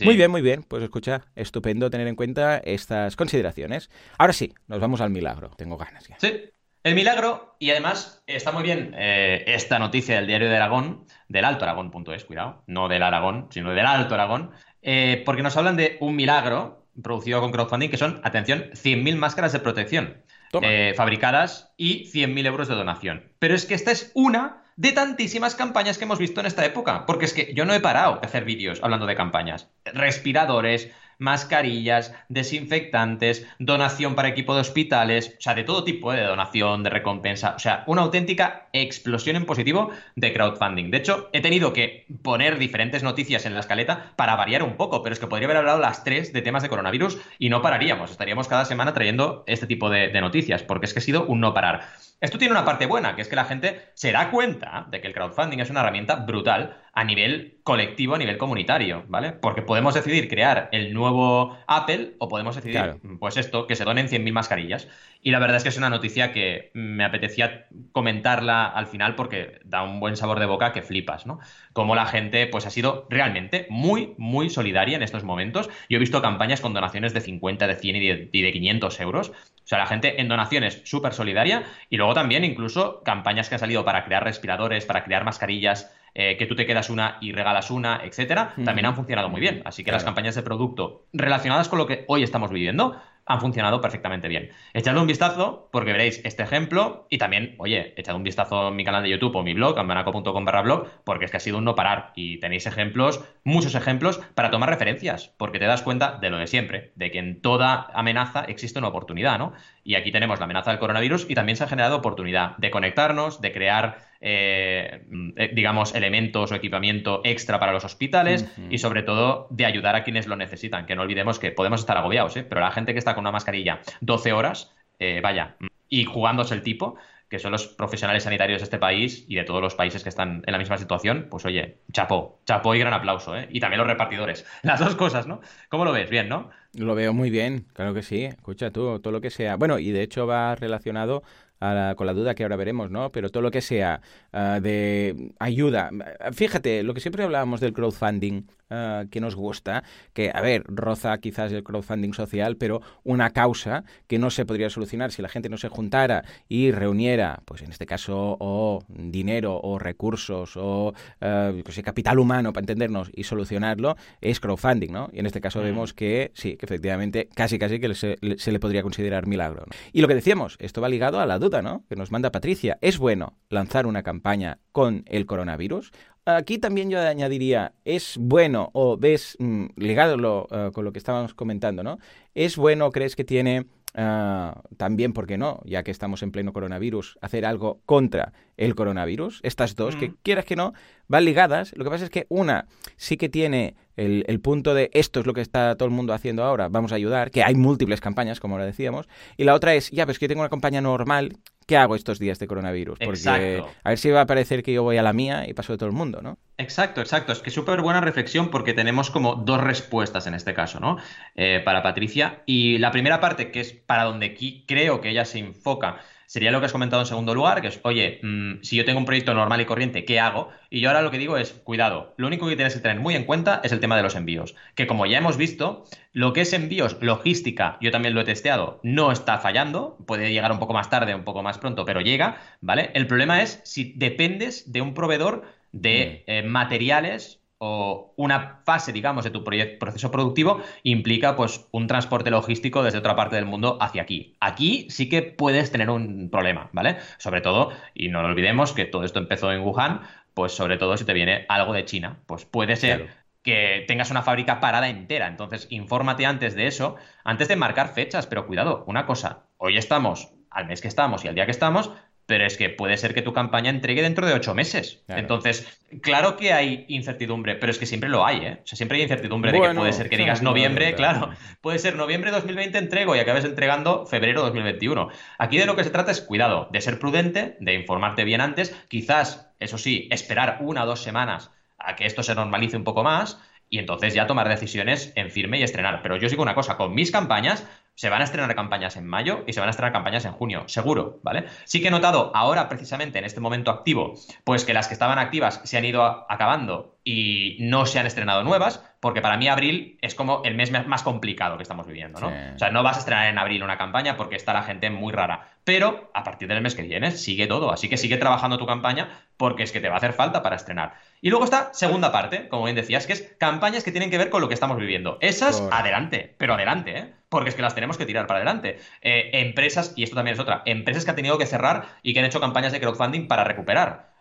B: muy bien, muy bien. Pues escucha, estupendo tener en cuenta estas consideraciones. Ahora sí, nos vamos al milagro. Tengo ganas ya.
A: Sí. El milagro, y además está muy bien eh, esta noticia del diario de Aragón, del Alto Aragón.es, cuidado, no del Aragón, sino del Alto Aragón, eh, porque nos hablan de un milagro producido con crowdfunding que son, atención, 100.000 máscaras de protección eh, fabricadas y 100.000 euros de donación. Pero es que esta es una de tantísimas campañas que hemos visto en esta época. Porque es que yo no he parado de hacer vídeos hablando de campañas. Respiradores, mascarillas, desinfectantes, donación para equipo de hospitales, o sea, de todo tipo ¿eh? de donación, de recompensa, o sea, una auténtica explosión en positivo de crowdfunding. De hecho, he tenido que poner diferentes noticias en la escaleta para variar un poco, pero es que podría haber hablado las tres de temas de coronavirus y no pararíamos, estaríamos cada semana trayendo este tipo de, de noticias, porque es que ha sido un no parar. Esto tiene una parte buena, que es que la gente se da cuenta de que el crowdfunding es una herramienta brutal a nivel colectivo, a nivel comunitario, ¿vale? Porque podemos decidir crear el nuevo Apple o podemos decidir, pues esto, que se donen 100.000 mascarillas. Y la verdad es que es una noticia que me apetecía comentarla al final porque da un buen sabor de boca que flipas, ¿no? Como la gente, pues ha sido realmente muy, muy solidaria en estos momentos. Yo he visto campañas con donaciones de 50, de 100 y de, y de 500 euros. O sea, la gente en donaciones súper solidaria y luego también incluso campañas que han salido para crear respiradores, para crear mascarillas eh, que tú te quedas una y regalas una, etcétera, también han funcionado muy bien. Así que las campañas de producto relacionadas con lo que hoy estamos viviendo han funcionado perfectamente bien. Echadle un vistazo porque veréis este ejemplo y también, oye, echad un vistazo en mi canal de YouTube o mi blog, ambanaco.com barra blog, porque es que ha sido un no parar y tenéis ejemplos, muchos ejemplos para tomar referencias, porque te das cuenta de lo de siempre, de que en toda amenaza existe una oportunidad, ¿no? Y aquí tenemos la amenaza del coronavirus y también se ha generado oportunidad de conectarnos, de crear eh, eh, digamos, elementos o equipamiento extra para los hospitales y sobre todo de ayudar a quienes lo necesitan. Que no olvidemos que podemos estar agobiados, ¿eh? pero la gente que está con una mascarilla 12 horas, vaya, y jugándose el tipo, que son los profesionales sanitarios de este país y de todos los países que están en la misma situación, pues oye, chapó, chapó y gran aplauso, ¿eh? Y también los repartidores. Las dos cosas, ¿no? ¿Cómo lo ves? Bien, ¿no?
B: Lo veo muy bien, claro que sí. Escucha tú, todo lo que sea. Bueno, y de hecho va relacionado con la duda que ahora veremos, ¿no? Pero todo lo que sea ah, de ayuda. Fíjate, lo que siempre hablábamos del crowdfunding, ah, que nos gusta, que, a ver, roza quizás el crowdfunding social, pero una causa que no se podría solucionar si la gente no se juntara y reuniera, pues en este caso, o dinero, o recursos, o uh, capital humano, para entendernos, y solucionarlo, es crowdfunding, ¿no? Y en este caso mm. vemos que sí, que efectivamente casi casi que se, se le podría considerar milagro. Y lo que decíamos, esto va ligado a la duda que nos manda Patricia. ¿Es bueno lanzar una campaña con el coronavirus? Aquí también yo añadiría, ¿es bueno o ves, mm, ligado eh, con lo que estábamos comentando, ¿no? ¿Es bueno, crees que tiene Ah, también, ¿por qué no? Ya que estamos en pleno coronavirus, hacer algo contra el coronavirus. Estas dos, que quieras que no, van ligadas. Lo que pasa es que una sí que tiene el, el, punto de esto es lo que está todo el mundo haciendo ahora, vamos a ayudar, que hay múltiples campañas, como lo decíamos. Y la otra es, ya, pues que yo tengo una campaña normal ¿qué hago estos días de coronavirus? Porque a ver si va a parecer que yo voy a la mía y paso de todo el mundo, ¿no?
A: Exacto, exacto. Es que súper buena reflexión porque tenemos como dos respuestas en este caso, ¿no? Eh, para Patricia. Y la primera parte, que es para donde aquí creo que ella se enfoca, sería lo que has comentado en segundo lugar, que es, oye, mm, si yo tengo un proyecto normal y corriente, ¿qué hago? Y yo ahora lo que digo es, cuidado, lo único que tienes que tener muy en cuenta es el tema de los envíos, que como ya hemos visto, lo que es envíos, logística, yo también lo he testeado, no está fallando, puede llegar un poco más tarde, un poco más pronto, pero llega, ¿vale? El problema es si dependes de un proveedor de mm. eh, materiales o una fase, digamos, de tu proceso productivo implica pues un transporte logístico desde otra parte del mundo hacia aquí. Aquí sí que puedes tener un problema, ¿vale? Sobre todo, y no lo olvidemos que todo esto empezó en Wuhan, pues sobre todo si te viene algo de China, pues puede ser que tengas una fábrica parada entera. Entonces, infórmate antes de eso, antes de marcar fechas, pero cuidado, una cosa, hoy estamos, al mes que estamos y al día que estamos, pero es que puede ser que tu campaña entregue dentro de ocho meses. Entonces, claro que hay incertidumbre, pero es que siempre lo hay, ¿eh? O sea, siempre hay incertidumbre de que puede ser que digas noviembre, claro, puede ser noviembre 2020 entrego y acabes entregando febrero 2021. Aquí de lo que se trata es cuidado, de ser prudente, de informarte bien antes, quizás, eso sí, esperar una o dos semanas a que esto se normalice un poco más y entonces ya tomar decisiones en firme y estrenar. Pero yo sigo una cosa, con mis campañas se van a estrenar campañas en mayo y se van a estrenar campañas en junio, seguro, ¿vale? Sí que he notado ahora, precisamente en este momento activo, pues que las que estaban activas se han ido acabando y no se han estrenado nuevas, porque para mí abril es como el mes más complicado que estamos viviendo, ¿no? O sea, no vas a estrenar en abril una campaña porque está la gente muy rara. Pero a partir del mes que viene sigue todo, así que sigue trabajando tu campaña porque es que te va a hacer falta para estrenar. Y luego está segunda parte, como bien decías, que es campañas que tienen que ver con lo que estamos viviendo. Esas, adelante, pero adelante, ¿eh? porque es que las tenemos que tirar para adelante. Eh, empresas, y esto también es otra, empresas que han tenido que cerrar y que han hecho campañas de crowdfunding para recuperar.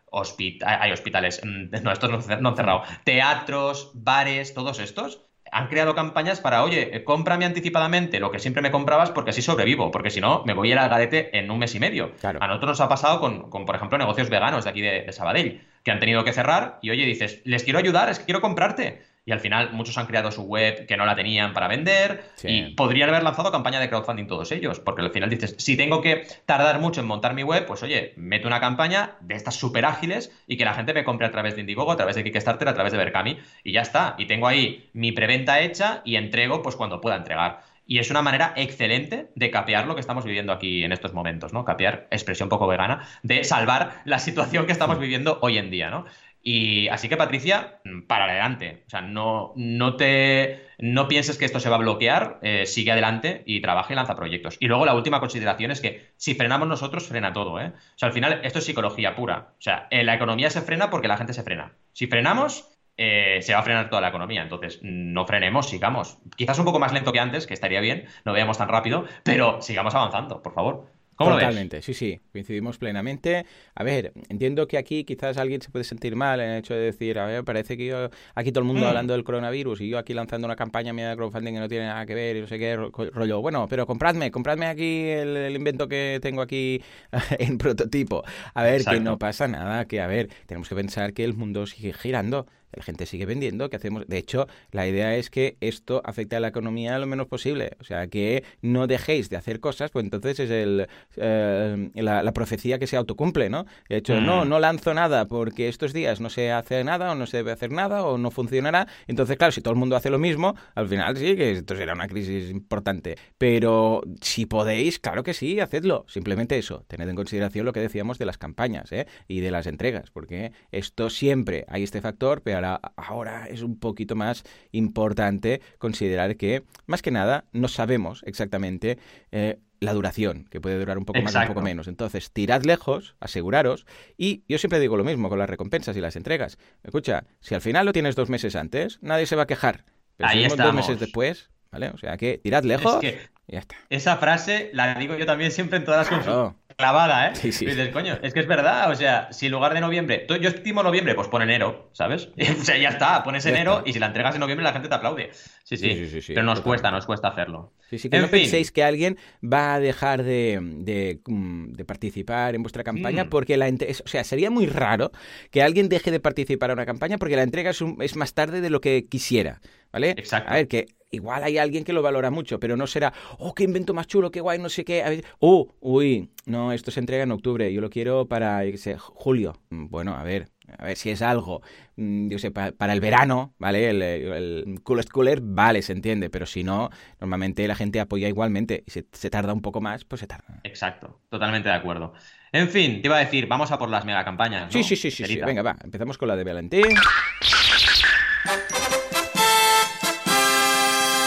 A: hay hospitales, mm, no, estos no, han cerrado. Teatros, bares, todos estos han creado campañas para, oye, cómprame anticipadamente lo que siempre me comprabas porque así sobrevivo, porque si no, me voy a ir al garete en un mes y medio. A nosotros nos ha pasado con, por ejemplo, negocios veganos de aquí de, de Sabadell, que han tenido que cerrar y, oye, dices, les quiero ayudar, es que quiero comprarte y al final muchos han creado su web que no la tenían para vender y podrían haber lanzado campaña de crowdfunding todos ellos, porque al final dices, si tengo que tardar mucho en montar mi web, pues oye, meto una campaña de estas súper ágiles y que la gente me compre a través de Indiegogo, a través de Kickstarter, a través de Berkami y ya está. Y tengo ahí mi preventa hecha y entrego pues cuando pueda entregar. Y es una manera excelente de capear lo que estamos viviendo aquí en estos momentos, ¿no? Capear, expresión poco vegana, de salvar la situación que estamos viviendo hoy en día, ¿no? Y así que, Patricia, para adelante. O sea, no, no te no pienses que esto se va a bloquear, eh, sigue adelante y trabaja y lanza proyectos. Y luego la última consideración es que si frenamos nosotros, frena todo. ¿eh? O sea, al final esto es psicología pura. O sea, la economía se frena porque la gente se frena. Si frenamos, eh, se va a frenar toda la economía. Entonces, no frenemos, sigamos. Quizás un poco más lento que antes, que estaría bien, no veamos tan rápido, pero sigamos avanzando, por favor.
B: Totalmente, sí, sí, coincidimos plenamente. A ver, entiendo que aquí quizás alguien se puede sentir mal en el hecho de decir, a ver, parece que yo, aquí todo el mundo mm. hablando del coronavirus y yo aquí lanzando una campaña mía de crowdfunding que no tiene nada que ver y no sé qué rollo. Bueno, pero compradme, compradme aquí el, invento que tengo aquí en prototipo. A ver, que no pasa nada, que a ver, tenemos que pensar que el mundo sigue girando la gente sigue vendiendo, que hacemos? De hecho, la idea es que esto afecte a la economía lo menos posible. O sea, que no dejéis de hacer cosas, pues entonces es el, eh, la, profecía que se autocumple, ¿no? De hecho, no, mm. no lanzo nada porque estos días no se hace nada o no se debe hacer nada o no funcionará. Entonces, claro, si todo el mundo hace lo mismo, al final sí que esto será una crisis importante. Pero si podéis, claro que sí, hacedlo. Simplemente eso, tened en consideración lo que decíamos de las campañas ¿eh? y de las entregas, porque esto siempre hay este factor, pero ahora es un poquito más importante considerar que, más que nada, no sabemos exactamente eh, la duración, que puede durar un poco más o un poco menos. Entonces, tirad lejos, aseguraros, y yo siempre digo lo mismo con las recompensas y las entregas. Escucha, si al final lo tienes dos meses antes, nadie se va a quejar. Pero si dos meses después, ¿vale? O sea que tirad lejos y ya está.
A: Esa frase la digo yo también siempre en todas las consultas clavada, ¿eh? Sí, sí. dices, coño, es que es verdad, o sea, si en lugar de noviembre, yo estimo noviembre, pues pon enero, ¿sabes? o sea, ya está, pones enero y si la entregas en noviembre la gente te aplaude. Sí, sí, sí, pero nos cuesta, nos cuesta hacerlo.
B: Sí, sí, que no penséis que alguien va a dejar de, de, mm, participar en vuestra campaña mm. porque la o sea, sería muy raro que alguien deje de participar en una campaña porque la entrega es, es más tarde de lo que quisiera, ¿vale?
A: Exacto.
B: A ver, que igual hay alguien que lo valora mucho, pero no será, oh, qué invento más chulo, qué guay, no sé qué. oh, uy, no, esto se entrega en octubre, yo lo quiero para, sé, julio. Mm, bueno, a ver, a ver si es algo, mm, yo sé, para, el verano, ¿vale? El, el, coolest cooler, vale, se entiende, pero si no, normalmente la gente apoya igualmente y se, se tarda un poco más, pues se tarda.
A: Exacto, totalmente de acuerdo. En fin, te iba a decir, vamos a por las mega campañas.
B: Sí, sí, sí, sí, sí, Venga, va, empezamos con la de Valentín.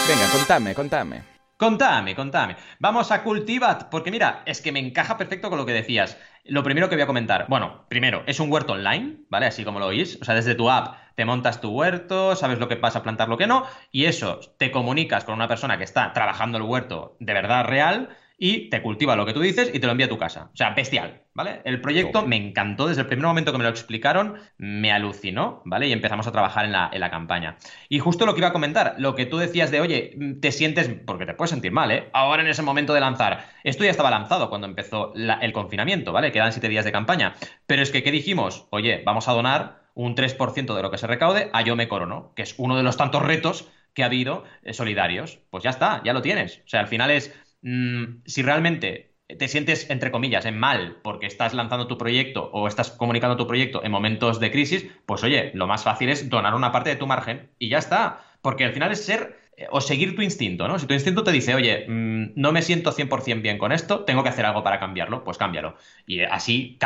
B: Venga, contame, contame.
A: Contame, contame. Vamos a Cultivat, porque mira, es que me encaja perfecto con lo que decías. Lo primero que voy a comentar, bueno, primero, es un huerto online, ¿vale? Así como lo oís. O sea, desde tu app te montas tu huerto, sabes lo que pasa a plantar, lo que no, y eso te comunicas con una persona que está trabajando el huerto de verdad real y te cultiva lo que tú dices y te lo envía a tu casa. O sea, bestial, ¿vale? El proyecto me encantó desde el primer momento que me lo explicaron, me alucinó, ¿vale? Y empezamos a trabajar en la, en la campaña. Y justo lo que iba a comentar, lo que tú decías de, oye, te sientes, porque te puedes sentir mal, ¿eh? Ahora en ese momento de lanzar. Esto ya estaba lanzado cuando empezó el confinamiento, ¿vale? Quedan siete días de campaña. Pero es que, ¿qué dijimos? Oye, vamos a donar un 3% de lo que se recaude a Yo Me Corono, que es uno de los tantos retos que ha habido eh, solidarios. Pues ya está, ya lo tienes. O sea, al final es Mm, si realmente te sientes, entre comillas, en mal porque estás lanzando tu proyecto o estás comunicando tu proyecto en momentos de crisis, pues oye, lo más fácil es donar una parte de tu margen y ya está. Porque al final es ser o seguir tu instinto, ¿no? Si tu instinto te dice, oye, mm, no me siento 100% bien con esto, tengo que hacer algo para cambiarlo, pues cámbialo. Y así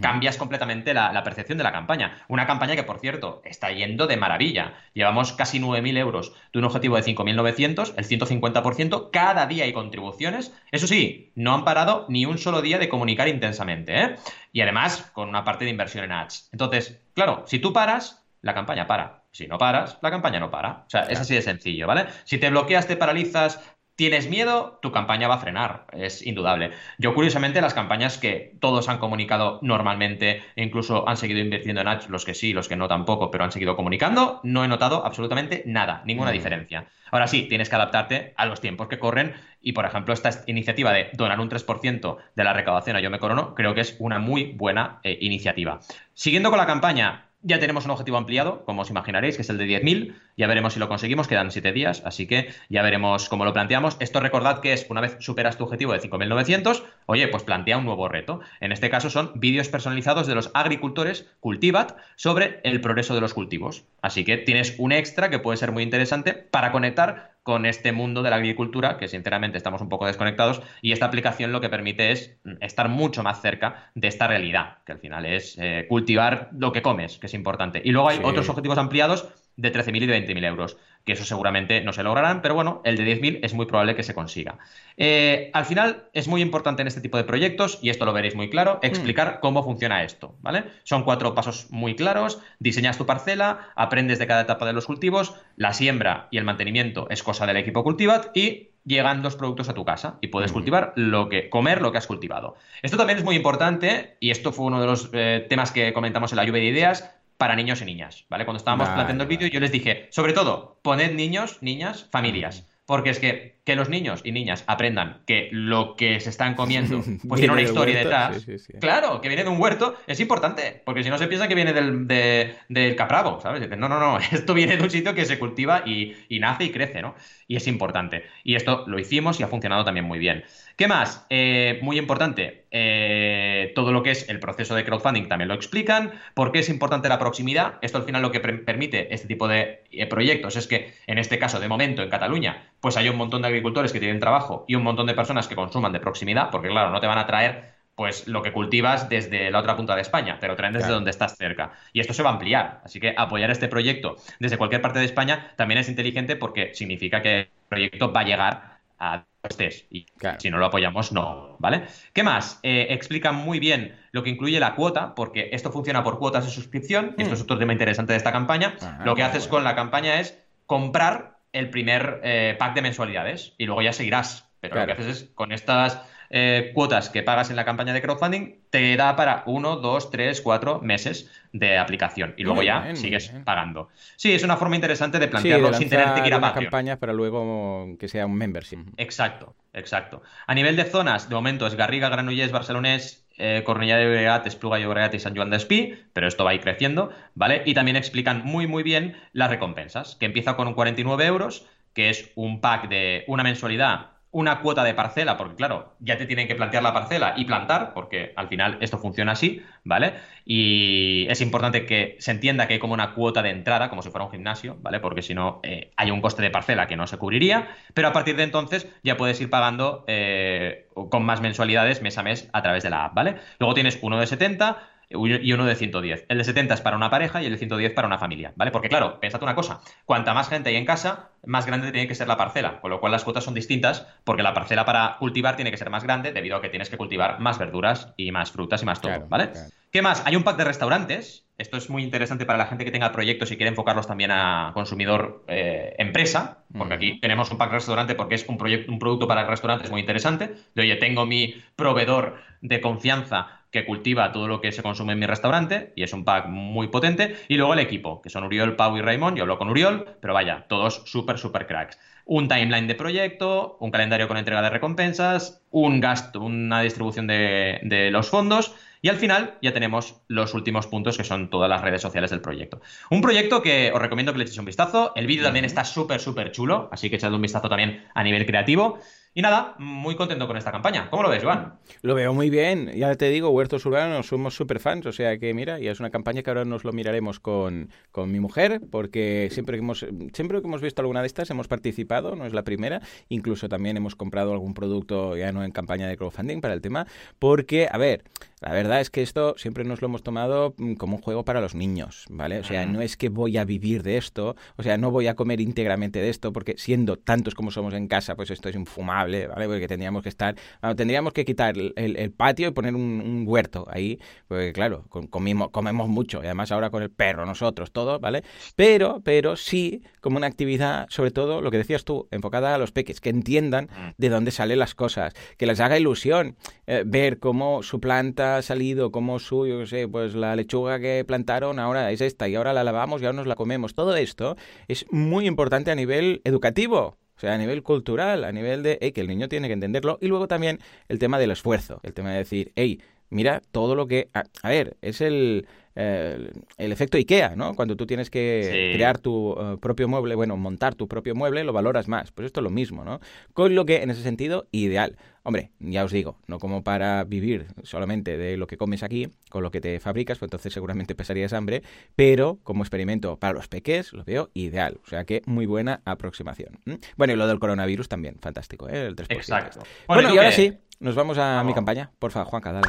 A: cambias completamente la, percepción de la campaña. Una campaña que, por cierto, está yendo de maravilla. Llevamos casi 9.000 euros de un objetivo de 5.900, el 150%, cada día hay contribuciones. Eso sí, no han parado ni un solo día de comunicar intensamente, ¿eh? Y además, con una parte de inversión en ads. Entonces, claro, si tú paras, la campaña para. Si no paras, la campaña no para. O sea, es así de sencillo, ¿vale? Si te bloqueas, te paralizas, tienes miedo, tu campaña va a frenar, es indudable. Yo, curiosamente, las campañas que todos han comunicado normalmente e incluso han seguido invirtiendo en ads, los que sí, los que no tampoco, pero han seguido comunicando, no he notado absolutamente nada, ninguna mm. diferencia. Ahora sí, tienes que adaptarte a los tiempos que corren y, por ejemplo, esta iniciativa de donar un 3% de la recaudación a Yo Me Corono, creo que es una muy buena eh, iniciativa. Siguiendo con la campaña, ya tenemos un objetivo ampliado, como os imaginaréis, que es el de 10.000. Ya veremos si lo conseguimos, quedan 7 días, así que ya veremos cómo lo planteamos. Esto recordad que es, una vez superas tu objetivo de 5.900, oye, pues plantea un nuevo reto. En este caso son vídeos personalizados de los agricultores Cultivat sobre el progreso de los cultivos. Así que tienes un extra que puede ser muy interesante para conectar con este mundo de la agricultura, que sinceramente estamos un poco desconectados, y esta aplicación lo que permite es mm, estar mucho más cerca de esta realidad, que al final es eh, cultivar lo que comes, que es importante. Y luego hay otros objetivos ampliados de 13.000 y de 20.000 euros que eso seguramente no se lograrán, pero bueno, el de 10.000 es muy probable que se consiga. Eh, al final es muy importante en este tipo de proyectos, y esto lo veréis muy claro, explicar mm. cómo funciona esto, ¿vale? Son cuatro pasos muy claros, diseñas tu parcela, aprendes de cada etapa de los cultivos, la siembra y el mantenimiento es cosa del equipo Cultivat y llegan los productos a tu casa y puedes mm. cultivar lo que comer lo que has cultivado. Esto también es muy importante y esto fue uno de los eh, temas que comentamos en la lluvia de ideas para niños y niñas, ¿vale? Cuando estábamos planteando el vídeo, yo les dije, sobre todo, poned niños, niñas, familias. Porque es que, que los niños y niñas aprendan que lo que se están comiendo pues tiene una historia detrás. Claro, que viene de un huerto, es importante. Porque si no se piensa que viene del, del capravo, ¿sabes? No, no, no. Esto viene de un sitio que se cultiva y, y nace y crece, ¿no? Y es importante. Y esto lo hicimos y ha funcionado también muy bien. ¿Qué más? Eh, muy importante, eh, todo lo que es el proceso de crowdfunding también lo explican. ¿Por qué es importante la proximidad? Esto al final lo que permite este tipo de eh, proyectos es que, en este caso, de momento, en Cataluña, pues hay un montón de agricultores que tienen trabajo y un montón de personas que consuman de proximidad, porque claro, no te van a traer pues lo que cultivas desde la otra punta de España, te lo traen desde donde estás cerca. Y esto se va a ampliar. Así que apoyar este proyecto desde cualquier parte de España también es inteligente porque significa que el proyecto va a llegar a estés. Y si no lo apoyamos, no, ¿vale? ¿Qué más? Eh, explican muy bien lo que incluye la cuota, porque esto funciona por cuotas de suscripción. Esto es otro tema interesante de esta campaña. lo que haces con la campaña es comprar el primer eh, pack de mensualidades y luego ya seguirás. Pero lo que haces es con estas eh, cuotas que pagas en la campaña de crowdfunding, te da para uno, dos, tres, cuatro meses de aplicación y luego ya sigues pagando. Sí, es una forma interesante de plantearlo sin tener que ir a Patreon.
B: campañas para luego que sea un membership.
A: Exacto, exacto. A nivel de zonas, de momento es Garriga, Granollers, Barcelonés, eh, Cornellà de Llobregat, Espluga Llobregat y San Joan de Espí, pero esto va a ir creciendo, ¿vale? Y también explican muy, muy bien las recompensas, que empieza con un 49 euros, que es un pack de una mensualidad una cuota de parcela, porque claro, ya te tienen que plantear la parcela y plantar, porque al final esto funciona así, ¿vale? Y es importante que se entienda que hay como una cuota de entrada, como si fuera un gimnasio, ¿vale? Porque si no, eh, hay un coste de parcela que no se cubriría, pero a partir de entonces ya puedes ir pagando eh, con más mensualidades mes a mes a través de la app, ¿vale? Luego tienes uno de 70, y uno de 110. El de 70 es para una pareja y el de 110 para una familia, ¿vale? Porque claro, pensad una cosa, cuanta más gente hay en casa, más grande tiene que ser la parcela, con lo cual las cuotas son distintas porque la parcela para cultivar tiene que ser más grande debido a que tienes que cultivar más verduras y más frutas y más todo, ¿vale? ¿Qué más? Hay un pack de restaurantes. Esto es muy interesante para la gente que tenga proyectos y quiere enfocarlos también a consumidor eh, empresa, porque aquí tenemos un pack de restaurante porque es un, proyecto, un producto para el restaurante, es muy interesante. De oye, tengo mi proveedor de confianza que cultiva todo lo que se consume en mi restaurante y es un pack muy potente. Y luego el equipo, que son Uriol, Pau y Raymond. Yo hablo con Uriol, pero vaya, todos súper, súper cracks. Un timeline de proyecto, un calendario con entrega de recompensas, un gasto, una distribución de, de los fondos y al final ya tenemos los últimos puntos que son todas las redes sociales del proyecto. Un proyecto que os recomiendo que le echéis un vistazo. El vídeo también está súper, súper chulo, así que echadle un vistazo también a nivel creativo. Y nada, muy contento con esta campaña. ¿Cómo lo ves, Juan?
B: Lo veo muy bien. Ya te digo, Huertos Urbanos somos súper fans. O sea que, mira, ya es una campaña que ahora nos lo miraremos con, con, mi mujer, porque siempre que, hemos, siempre que hemos visto alguna de estas hemos participado, no es la primera. Incluso también hemos comprado algún producto ya no en campaña de crowdfunding para el tema, porque, a ver, la verdad es que esto siempre nos lo hemos tomado mm, como un juego para los niños, ¿vale? O sea, no es que voy a vivir de esto, o sea, no voy a comer íntegramente de esto, porque siendo tantos como somos en casa, pues esto es infumable, ¿vale? Porque tendríamos que estar, tendríamos que quitar el, patio y poner un, huerto ahí, porque claro, comimos, comemos mucho, y además ahora con el perro, nosotros, todo, ¿vale? Pero, pero sí, como una actividad, sobre todo, lo que decías tú, enfocada a los peques, que entiendan mm. de dónde salen las cosas, que les haga ilusión eh, ver cómo su planta ha salido como su, yo sé, pues la lechuga que plantaron ahora es esta y ahora la lavamos y ahora nos la comemos. Todo esto es muy importante a nivel educativo. O sea, a nivel cultural, a nivel de que el niño tiene que entenderlo. Y luego también el tema del esfuerzo, el tema de decir, hey, mira todo lo que... a ver, es el, eh, el efecto IKEA, ¿no? Cuando tú tienes que crear tu eh, propio mueble, bueno, montar tu propio mueble, lo valoras más. Pues esto es lo mismo, ¿no? Con lo que, en ese sentido, ideal. Hombre, ya os digo, no como para vivir solamente de lo que comes aquí, con lo que te fabricas, pues entonces seguramente pesarías hambre, pero como experimento para los peques lo veo ideal. O sea que muy buena aproximación. Bueno, y lo del coronavirus también, fantástico, ¿eh? El 3%.
A: Exacto.
B: Bueno, y ahora sí, nos vamos a mi campaña. Porfa, Juanca, dale.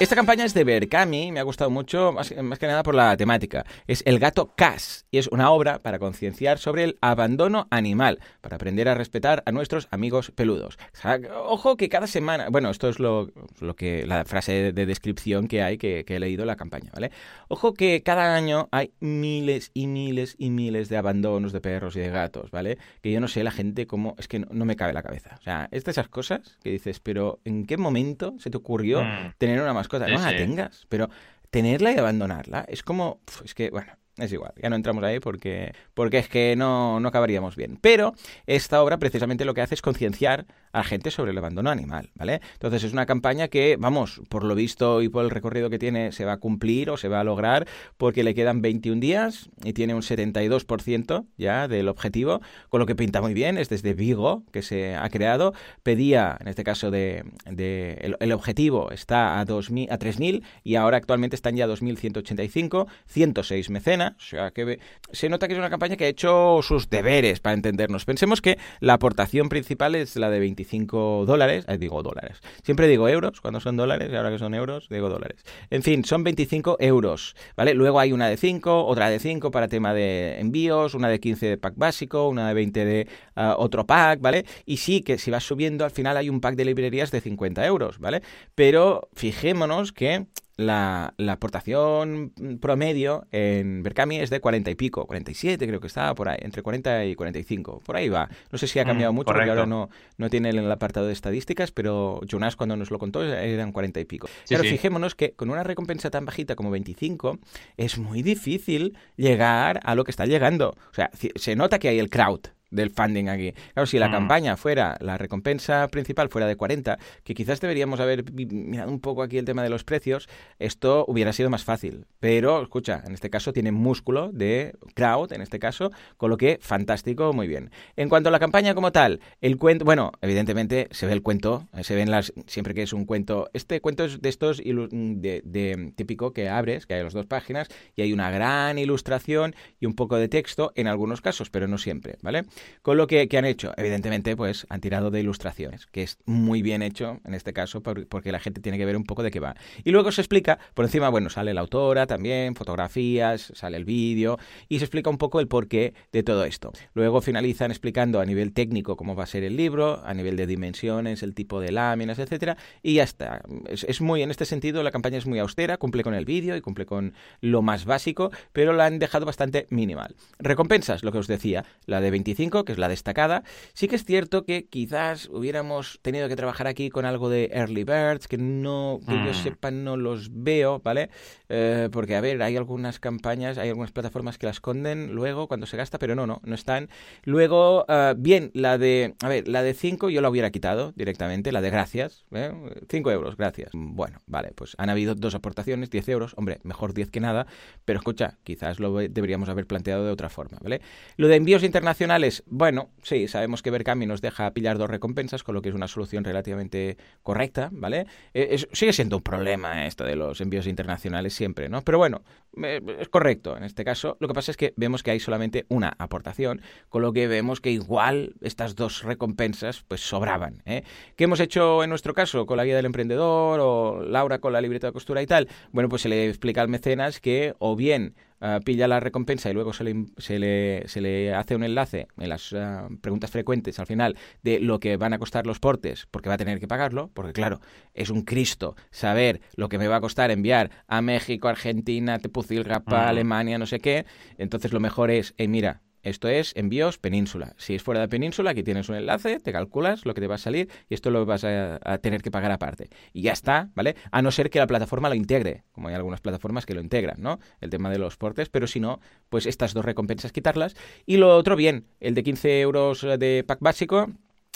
B: Esta campaña es de Berkami, me ha gustado mucho, más, que nada por la temática. Es El gato Cas y es una obra para concienciar sobre el abandono animal, para aprender a respetar a nuestros amigos peludos. ojo que cada semana, bueno, esto es lo, que la frase de, descripción que hay que, he leído en la campaña, ¿vale? Ojo que cada año hay miles y miles y miles de abandonos de perros y de gatos, ¿vale? Que yo no sé la gente cómo, es que no, me cabe la cabeza. O sea, es de esas cosas que dices, pero ¿en qué momento se te ocurrió mm. tener una mascota? No la tengas, pero tenerla y abandonarla es como, es que, bueno, es igual, ya no entramos ahí porque, porque es que no, no acabaríamos bien. Pero esta obra precisamente lo que hace es concienciar a la gente sobre el abandono animal, ¿vale? Entonces es una campaña que, vamos, por lo visto y por el recorrido que tiene, se va a cumplir o se va a lograr porque le quedan 21 días y tiene un 72% ya del objetivo, con lo que pinta muy bien. Es desde Vigo que se ha creado. Pedía, en este caso, de, de el, objetivo está a, 2000, a 3.000 y ahora actualmente están ya a 2.185, 106 mecenas o sea, que se nota que es una campaña que ha hecho sus deberes para entendernos. Pensemos que la aportación principal es la de 25 dólares, eh, digo dólares, siempre digo euros cuando son dólares y ahora que son euros digo dólares. En fin, son 25 euros, ¿vale? Luego hay una de 5, otra de 5 para tema de envíos, una de 15 de pack básico, una de 20 de ah, otro pack, ¿vale? Y sí que si vas subiendo al final hay un pack de librerías de 50 euros, ¿vale? Pero fijémonos que la, aportación promedio en Berkami es de 40 y pico, 47 creo que estaba por ahí, entre 40 y 45, por ahí va. No sé si ha cambiado mm, mucho porque ahora no, no tiene el apartado de estadísticas, pero Jonas cuando nos lo contó eran 40 y pico. pero fijémonos que con una recompensa tan bajita como 25 es muy difícil llegar a lo que está llegando. O sea, se nota que hay el crowd, del funding aquí. Claro, si la mm. campaña fuera, la recompensa principal fuera de 40, que quizás deberíamos haber mirado un poco aquí el tema de los precios, esto hubiera sido más fácil. Pero, escucha, en este caso tiene músculo de crowd, en este caso, con lo que fantástico, muy bien. En cuanto a la campaña como tal, el cuento, bueno, evidentemente se ve el cuento, se ven las, siempre que es un cuento, este cuento es de estos de, de típico que abres, que hay las dos páginas, y hay una gran ilustración y un poco de texto en algunos casos, pero no siempre, ¿vale? Con lo que, han hecho, evidentemente, pues han tirado de ilustraciones, que es muy bien hecho en este caso porque la gente tiene que ver un poco de qué va. Y luego se explica, por encima, bueno, sale la autora también, fotografías, sale el vídeo y se explica un poco el porqué de todo esto. Luego finalizan explicando a nivel técnico cómo va a ser el libro, a nivel de dimensiones, el tipo de láminas, etcétera, y ya está. Es, muy, en este sentido, la campaña es muy austera, cumple con el vídeo y cumple con lo más básico, pero la han dejado bastante minimal. Recompensas, lo que os decía, la de 25, que es la destacada. Sí que es cierto que quizás hubiéramos tenido que trabajar aquí con algo de Early Birds, que no, que yo mm. sepa, no los veo, ¿vale? Eh, porque, a ver, hay algunas campañas, hay algunas plataformas que las esconden luego cuando se gasta, pero no, no, no están. Luego, eh, bien, la de, a ver, la de 5 yo la hubiera quitado directamente, la de gracias, ¿eh? 5 euros, gracias. Bueno, vale, pues han habido dos aportaciones, 10 euros, hombre, mejor 10 que nada, pero escucha, quizás lo deberíamos haber planteado de otra forma, ¿vale? Lo de envíos internacionales, bueno, sí, sabemos que Berkami nos deja pillar dos recompensas, con lo que es una solución relativamente correcta, ¿vale? Eh, sigue siendo un problema esto de los envíos internacionales siempre, ¿no? Pero bueno, es correcto en este caso. Lo que pasa es que vemos que hay solamente una aportación, con lo que vemos que igual estas dos recompensas pues sobraban. ¿eh? ¿Qué hemos hecho en nuestro caso con la guía del emprendedor o Laura con la libreta de costura y tal? Bueno, pues se le explica al mecenas que o bien Ah, pilla la recompensa y luego se le, se le, se le hace un enlace en las ah, preguntas frecuentes al final de lo que van a costar los portes, porque va a tener que pagarlo, porque claro, es un Cristo saber lo que me va a costar enviar a México, Argentina, Tepucilgapa, Alemania, no sé qué. Entonces lo mejor es, hey, mira, esto es envíos península. Si es fuera de península, aquí tienes un enlace, te calculas lo que te va a salir y esto lo vas a, tener que pagar aparte. Y ya está, ¿vale? A no ser que la plataforma lo integre, como hay algunas plataformas que lo integran, ¿no? El tema de los portes, pero si no, pues estas dos recompensas quitarlas. Y lo otro, bien, el de 15 euros de pack básico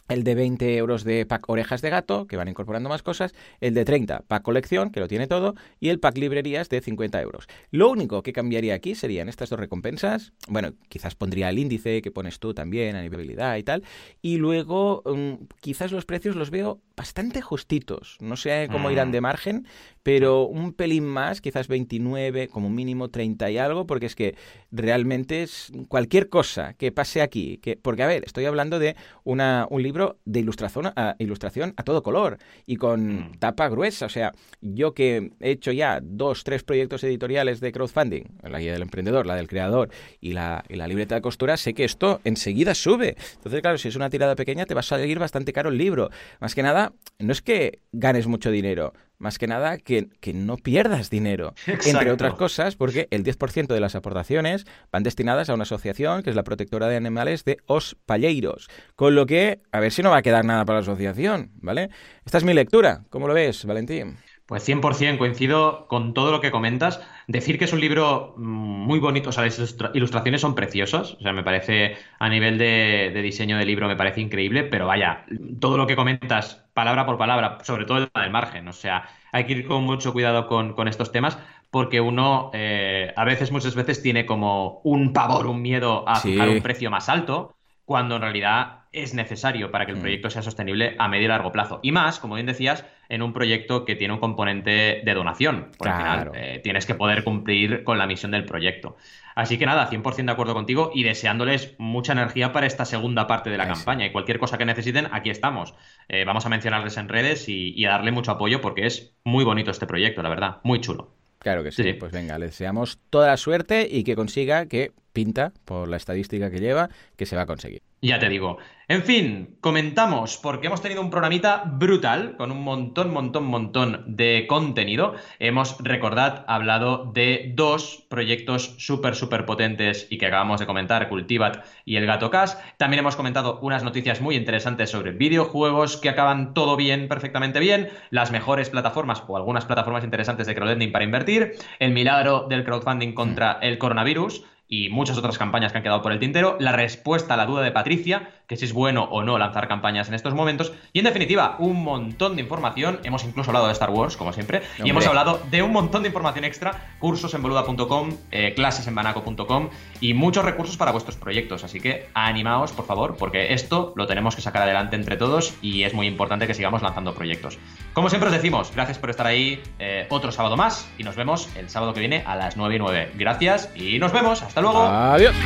B: el de 20 euros de pack orejas de gato, que van incorporando más cosas, el de 30 pack colección, que lo tiene todo, y el pack librerías de 50 euros. Lo único que cambiaría aquí serían estas dos recompensas, bueno, quizás pondría el índice que pones tú también a nivelidad y tal, y luego mm, quizás los precios los veo bastante justitos, no sé cómo irán de mm. margen, pero un pelín más, quizás 29, como mínimo 30 y algo, porque es que realmente es cualquier cosa que pase aquí, que, porque a ver, estoy hablando de una, un libro de ilustración a, ilustración a todo color y con mm. tapa gruesa, o sea, yo que he hecho ya dos, tres proyectos editoriales de crowdfunding, la guía del emprendedor, la del creador y la, y la libreta de costura, sé que esto enseguida sube. Entonces, claro, si es una tirada pequeña te va a salir bastante caro el libro. Más que nada, no es que ganes mucho dinero, más que nada que, no pierdas dinero. Entre otras cosas, porque el 10% de las aportaciones van destinadas a una asociación que es la protectora de animales de Os Palleiros. Con lo que, a ver si no va a quedar nada para la asociación, ¿vale? Esta es mi lectura. ¿Cómo lo ves, Valentín?
A: Pues 100% coincido con todo lo que comentas. Decir que es un libro mm, muy bonito, o sea, las ilustraciones son preciosas, o sea, me parece, a nivel de, diseño de libro, me parece increíble, pero vaya, todo lo que comentas, palabra por palabra, sobre todo el del margen, o sea, hay que ir con mucho cuidado con, estos temas, porque uno eh, a veces, muchas veces, tiene como un pavor, un miedo a fijar un precio más alto, cuando en realidad es necesario para que el mm. proyecto sea sostenible a medio y largo plazo. Y más, como bien decías, en un proyecto que tiene un componente de donación. Por al final eh, tienes que poder cumplir con la misión del proyecto. Así que nada, 100% de acuerdo contigo y deseándoles mucha energía para esta segunda parte de la campaña. Y cualquier cosa que necesiten, aquí estamos. Eh, vamos a mencionarles en redes y, a darle mucho apoyo porque es muy bonito este proyecto, la verdad. Muy chulo.
B: Claro que sí. Pues venga, les deseamos toda la suerte y que consiga que pinta, por la estadística que lleva, que se va a conseguir.
A: Ya te digo. En fin, comentamos, porque hemos tenido un programita brutal, con un montón, montón, montón de contenido. Hemos, recordad, hablado de dos proyectos súper, súper potentes y que acabamos de comentar, Cultivat y el Gato Cash. También hemos comentado unas noticias muy interesantes sobre videojuegos que acaban todo bien, perfectamente bien, las mejores plataformas o algunas plataformas interesantes de crowdfunding para invertir, el milagro del crowdfunding contra el coronavirus, y muchas otras campañas que han quedado por el tintero, la respuesta a la duda de Patricia, que si es bueno o no lanzar campañas en estos momentos, y en definitiva, un montón de información, hemos incluso hablado de Star Wars, como siempre, y hemos hablado de un montón de información extra, cursos en boluda.com, eh, clases en banaco.com y muchos recursos para vuestros proyectos, así que animaos, por favor, porque esto lo tenemos que sacar adelante entre todos y es muy importante que sigamos lanzando proyectos. Como siempre os decimos, gracias por estar ahí eh, otro sábado más y nos vemos el sábado que viene a las 9 y 9. Gracias y nos vemos. Hasta
B: Adiós.